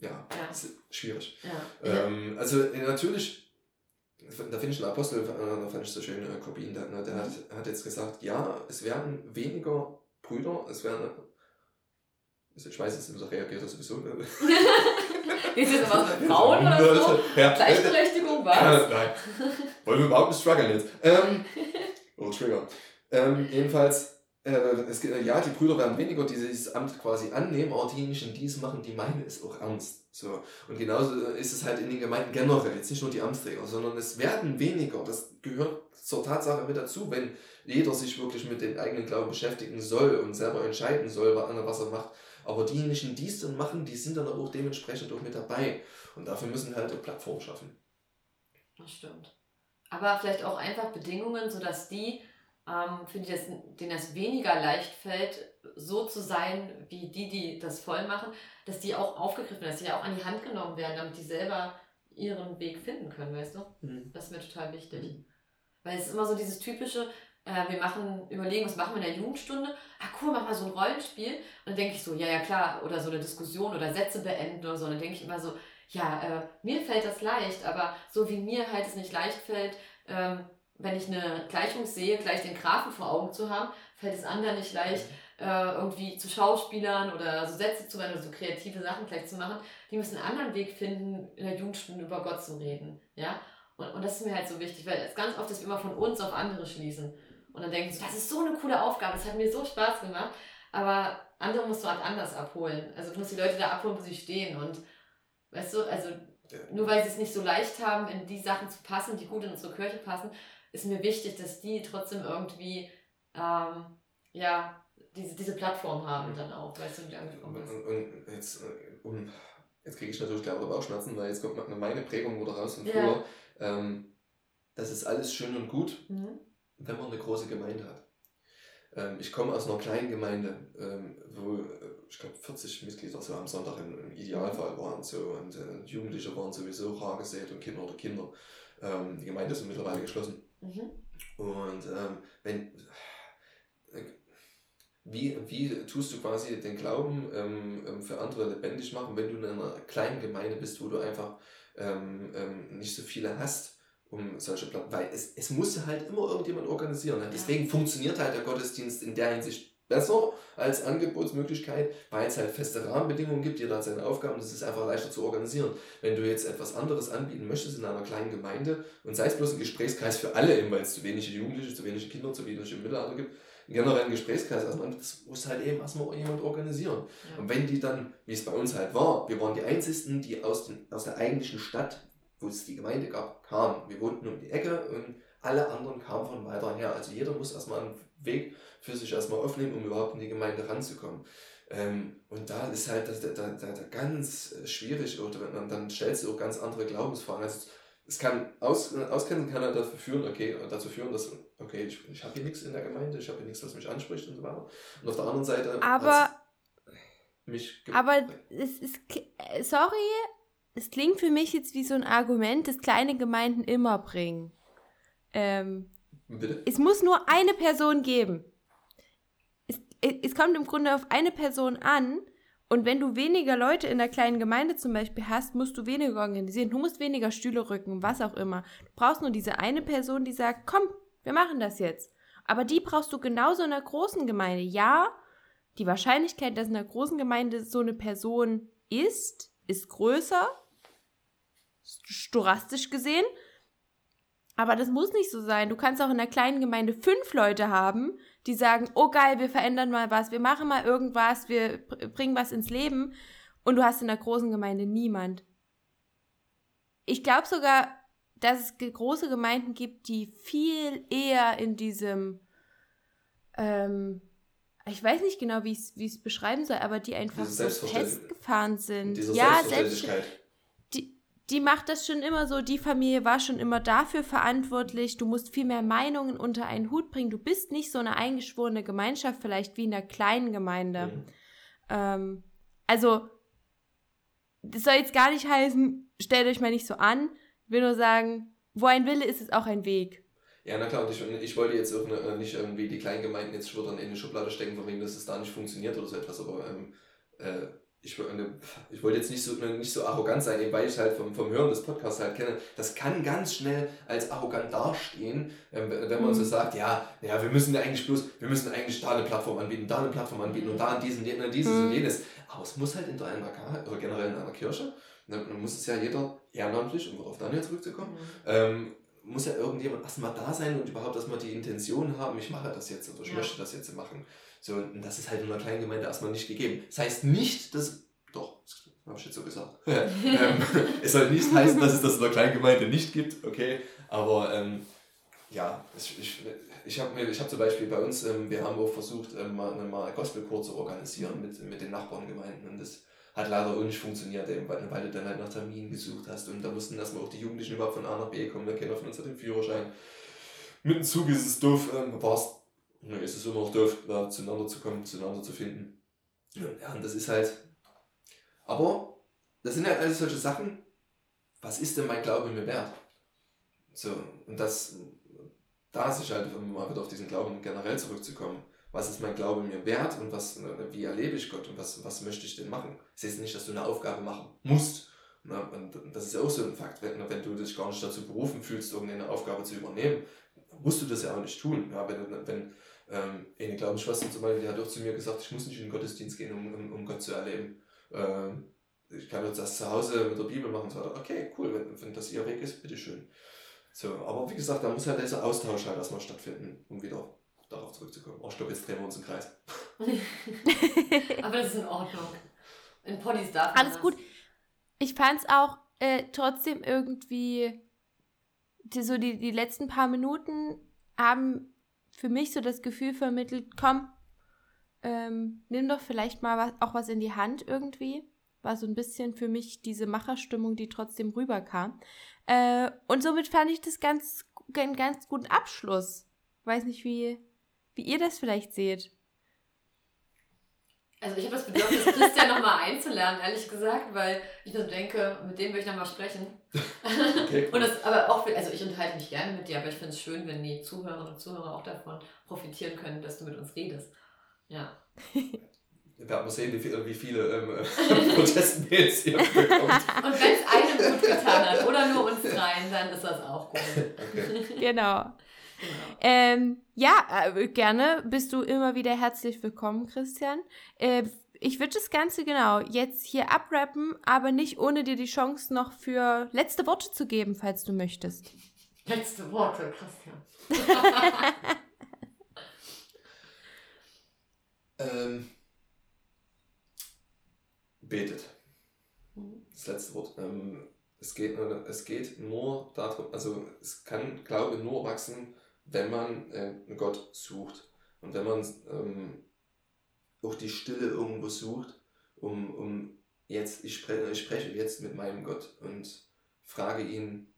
ja, ja. schwierig. Ja. Ähm, also natürlich, da finde ich einen Apostel, da fand ich so schön, äh, Corbin, der, ne, der hat, hat jetzt gesagt, ja, es werden weniger Brüder, es werden, ich weiß, jetzt reagiert er sowieso. Ist das was mit Frauen oder so? Ja. Gleichberechtigung, was? Nein. Wollen wir überhaupt nicht strugglen jetzt? Ähm, oh, Trigger. Ähm, jedenfalls, äh, es, ja, die Brüder werden weniger, die dieses Amt quasi annehmen, aber diejenigen, die es machen, die meinen es auch ernst. So. Und genauso ist es halt in den Gemeinden generell, jetzt nicht nur die Amtsträger, sondern es werden weniger. Das gehört zur Tatsache mit dazu, wenn jeder sich wirklich mit dem eigenen Glauben beschäftigen soll und selber entscheiden soll, was er macht, Aber diejenigen, die es dann machen, die sind dann auch dementsprechend auch mit dabei. Und dafür müssen halt eine Plattform schaffen. Das stimmt. Aber vielleicht auch einfach Bedingungen, sodass die, ähm, für die das, denen das weniger leicht fällt, so zu sein wie die, die das voll machen, dass die auch aufgegriffen werden, dass die auch an die Hand genommen werden, damit die selber ihren Weg finden können, weißt du? Mhm. Das ist mir total wichtig. Mhm. Weil es ist immer so dieses typische, äh, wir machen, überlegen, was machen wir in der Jugendstunde? Ah cool, mach mal so ein Rollenspiel. Und dann denke ich so, ja, ja klar, oder so eine Diskussion oder Sätze beenden oder so. Und dann denke ich immer so, ja, äh, mir fällt das leicht, aber so wie mir halt es nicht leicht fällt, ähm, wenn ich eine Gleichung sehe, gleich den Grafen vor Augen zu haben, fällt es anderen nicht leicht, äh, irgendwie zu Schauspielern oder so Sätze zu werden oder so kreative Sachen gleich zu machen. Die müssen einen anderen Weg finden, in der Jugendstunde über Gott zu reden. Ja? Und, und das ist mir halt so wichtig, weil es ganz oft ist, immer von uns auf andere schließen. Und dann denken sie, das ist so eine coole Aufgabe, das hat mir so Spaß gemacht. Aber andere musst du halt anders abholen. Also du musst die Leute da abholen, wo sie stehen. Und weißt du, also nur weil sie es nicht so leicht haben, in die Sachen zu passen, die gut in unsere Kirche passen, ist mir wichtig, dass die trotzdem irgendwie ähm, ja, diese, diese Plattform haben dann auch, weißt du, die angekommen ist. Und, und jetzt, äh, um, jetzt kriege ich natürlich glaube Bauchschmerzen, weil jetzt kommt meine Prägung wieder raus und ja. früher. Ähm, das ist alles schön und gut, mhm. wenn man eine große Gemeinde hat. Ähm, ich komme aus einer kleinen Gemeinde, ähm, wo äh, ich glaube 40 Mitglieder so am Sonntag im, im Idealfall waren so und äh, Jugendliche waren sowieso rar gesät und Kinder oder Kinder. Ähm, die Gemeinde ist mittlerweile geschlossen. Mhm. Und ähm, wenn äh, wie, wie tust du quasi den Glauben ähm, ähm, für andere lebendig machen, wenn du in einer kleinen Gemeinde bist, wo du einfach ähm, ähm, nicht so viele hast, um solche Platten, weil es, es muss halt immer irgendjemand organisieren. Deswegen ja. funktioniert halt der Gottesdienst in der Hinsicht besser als Angebotsmöglichkeit, weil es halt feste Rahmenbedingungen gibt, jeder hat seine Aufgaben und es ist einfach leichter zu organisieren. Wenn du jetzt etwas anderes anbieten möchtest in einer kleinen Gemeinde und sei es bloß ein Gesprächskreis für alle, weil es zu wenige Jugendliche, zu wenige Kinder, zu wenige Mittelalter gibt, generell einen Gesprächskreis erstmal, das muss halt eben erstmal jemand organisieren. Ja. Und wenn die dann, wie es bei uns halt war, wir waren die Einzigen, die aus, den, aus der eigentlichen Stadt, wo es die Gemeinde gab, kamen. Wir wohnten um die Ecke und alle anderen kamen von weiter her. Also jeder muss erstmal einen Weg für sich erstmal aufnehmen, um überhaupt in die Gemeinde ranzukommen. Ähm, und da ist halt das, da, da, da ganz schwierig, oder dann, dann stellst du auch ganz andere Glaubensfragen. Also es kann aus, auskennen kann er dazu führen, okay, dazu führen, dass okay, ich, ich habe hier nichts in der Gemeinde, ich habe hier nichts, was mich anspricht und so weiter. Und auf der anderen Seite aber mich aber es ist sorry, es klingt für mich jetzt wie so ein Argument, das kleine Gemeinden immer bringen. Ähm, Bitte? Es muss nur eine Person geben. Es, es kommt im Grunde auf eine Person an und wenn du weniger Leute in der kleinen Gemeinde zum Beispiel hast, musst du weniger organisieren. Du musst weniger Stühle rücken, was auch immer. Du brauchst nur diese eine Person, die sagt, komm, wir machen das jetzt. Aber die brauchst du genauso in einer großen Gemeinde. Ja, die Wahrscheinlichkeit, dass in einer großen Gemeinde so eine Person ist, ist größer, storastisch gesehen. Aber das muss nicht so sein. Du kannst auch in einer kleinen Gemeinde fünf Leute haben, die sagen, oh geil, wir verändern mal was, wir machen mal irgendwas, wir bringen was ins Leben und du hast in der großen Gemeinde niemand. Ich glaube sogar, dass es große Gemeinden gibt, die viel eher in diesem, ähm, ich weiß nicht genau, wie ich es beschreiben soll, aber die einfach so festgefahren sind. Diese ja, Selbstverständlichkeit die macht das schon immer so, die Familie war schon immer dafür verantwortlich, du musst viel mehr Meinungen unter einen Hut bringen, du bist nicht so eine eingeschworene Gemeinschaft, vielleicht wie in einer kleinen Gemeinde. Mhm. Ähm, also, das soll jetzt gar nicht heißen, stellt euch mal nicht so an, ich will nur sagen, wo ein Wille ist, ist auch ein Weg. Ja, na klar, und ich, ich wollte jetzt auch ne, nicht irgendwie die kleinen Gemeinden jetzt schon in eine Schublade stecken, von wegen, dass es da nicht funktioniert oder so etwas, aber ähm, äh, ich, ich wollte jetzt nicht so, nicht so arrogant sein, weil ich halt vom, vom Hören des Podcasts halt kenne, das kann ganz schnell als arrogant dastehen, ähm, wenn man mhm. so sagt, ja, ja, wir müssen ja eigentlich bloß, wir müssen eigentlich da eine Plattform anbieten, da eine Plattform anbieten und da diesen, dieses mhm. und jenes. Aber es muss halt in einer oder generell in einer Kirche, dann muss es ja jeder ehrenamtlich, um auf Daniel zurückzukommen, mhm. ähm, muss ja irgendjemand erstmal da sein und überhaupt erstmal die Intention haben, ich mache das jetzt oder ich ja. möchte das jetzt machen. So, und das ist halt in einer kleinen Gemeinde erstmal nicht gegeben. Das heißt nicht, dass, doch, habe ich jetzt so gesagt. ähm, es soll nicht heißen, dass es das in einer kleinen Gemeinde nicht gibt, okay, aber ähm, ja, ich, ich, ich habe ich hab zum Beispiel bei uns, ähm, wir haben auch versucht, ähm, mal, mal Gospelchor zu organisieren mit, mit den Nachbarngemeinden und das hat leider auch nicht funktioniert, eben, weil, du dann halt nach Terminen gesucht hast und da mussten erstmal auch die Jugendlichen überhaupt von A nach B kommen, da keiner von uns den Führerschein. Mit dem Zug ist es doof, ähm, ne, ist es immer noch doof, da zueinander zu kommen, zueinander zu finden. Ja, und das ist halt, aber das sind halt alles solche Sachen, was ist denn mein Glaube mir wert? So, und das, da ist es halt, mal wieder auf diesen Glauben generell zurückzukommen, was ist mein Glaube mir wert und was, wie erlebe ich Gott und was, was möchte ich denn machen? Es ist nicht, dass du eine Aufgabe machen musst. Und das ist ja auch so ein Fakt. Wenn, wenn du dich gar nicht dazu berufen fühlst, irgendeine Aufgabe zu übernehmen, musst du das ja auch nicht tun. Ja, wenn, wenn ähm, eine Glaubensschwester zum Beispiel, die hat auch zu mir gesagt, ich muss nicht in den Gottesdienst gehen, um, um, um Gott zu erleben. Ähm, ich kann jetzt das zu Hause mit der Bibel machen. So, okay, cool, wenn, wenn das ihr Weg ist, bitteschön. So, aber wie gesagt, da muss halt dieser Austausch halt erstmal stattfinden, um wieder darauf zurückzukommen. Oh, stopp, jetzt drehen wir uns im Kreis. aber das ist in Ordnung. In Poddies darf Alles das. gut. Ich fand es auch äh, trotzdem irgendwie, die, so die, die letzten paar Minuten haben für mich so das Gefühl vermittelt, komm, ähm, nimm doch vielleicht mal was, auch was in die Hand irgendwie. War so ein bisschen für mich diese Macherstimmung, die trotzdem rüberkam. Äh, und somit fand ich das ganz, einen ganz guten Abschluss. Weiß nicht, wie, wie ihr das vielleicht seht. Also ich habe das Bedürfnis, Christian nochmal einzulernen, ehrlich gesagt, weil ich so denke, mit dem will ich nochmal sprechen. Okay. und das, aber auch, also ich unterhalte mich gerne mit dir, aber ich finde es schön, wenn die Zuhörerinnen und Zuhörer auch davon profitieren können, dass du mit uns redest. Ja. Wir werden mal sehen, wie viele, wie viele ähm, Protestmails ihr bekommt. Und wenn es einem gut getan hat oder nur uns dreien, dann ist das auch gut. Okay. Genau. Genau. Ähm, ja, äh, gerne bist du immer wieder herzlich willkommen, Christian. Äh, ich würde das Ganze genau jetzt hier abrappen, aber nicht ohne dir die Chance noch für letzte Worte zu geben, falls du möchtest. Letzte Worte, Christian. ähm, betet. Das letzte Wort. Ähm, es, geht, es geht nur darum, also es kann Glaube nur wachsen, wenn man äh, Gott sucht und wenn man ähm, auch die Stille irgendwo sucht, um, um jetzt, ich spreche, ich spreche jetzt mit meinem Gott und frage ihn,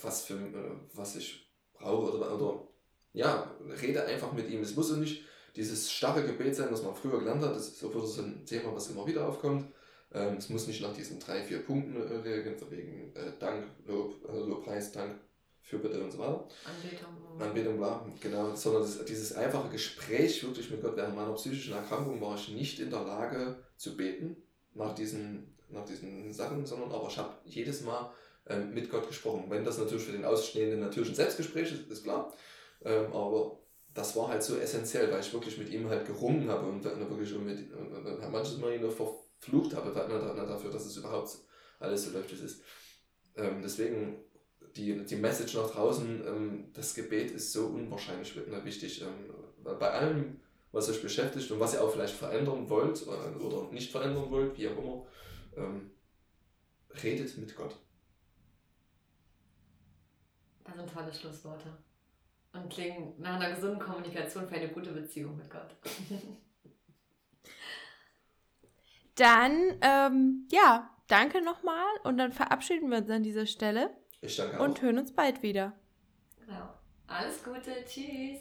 was, für, äh, was ich brauche oder, oder ja, rede einfach mit ihm. Es muss auch nicht dieses starre Gebet sein, was man früher gelernt hat. Das ist so ein Thema, was immer wieder aufkommt. Ähm, es muss nicht nach diesen drei, vier Punkten äh, reagieren, von wegen äh, Dank, Lob, äh, Lobpreis, Dank, Fürbitte und so weiter. Anbetung. Anbetung, bla, genau. Sondern das, dieses einfache Gespräch wirklich mit Gott. Während meiner psychischen Erkrankung war ich nicht in der Lage zu beten nach diesen, nach diesen Sachen, sondern aber ich habe jedes Mal ähm, mit Gott gesprochen. Wenn das natürlich für den Ausstehenden natürlich ein Selbstgespräch ist, ist klar. Ähm, aber das war halt so essentiell, weil ich wirklich mit ihm halt gerungen habe und dann wirklich mit, und, und, und manches Mal ihn ver geflucht habe dafür, dass es überhaupt alles so läuft, wie es ist. Ähm, deswegen die, die Message nach draußen, ähm, das Gebet ist so unwahrscheinlich wichtig. Ähm, bei allem, was euch beschäftigt und was ihr auch vielleicht verändern wollt äh, oder nicht verändern wollt, wie auch immer, ähm, redet mit Gott. Das sind tolle Schlussworte. Und klingen nach einer gesunden Kommunikation für eine gute Beziehung mit Gott. Dann, ähm, ja, danke nochmal und dann verabschieden wir uns an dieser Stelle. Ich danke auch. Und hören uns bald wieder. Genau. Alles Gute. Tschüss.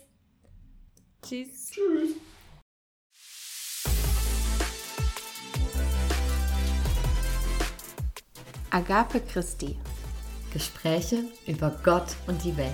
Tschüss. Tschüss. Agape Christi. Gespräche über Gott und die Welt.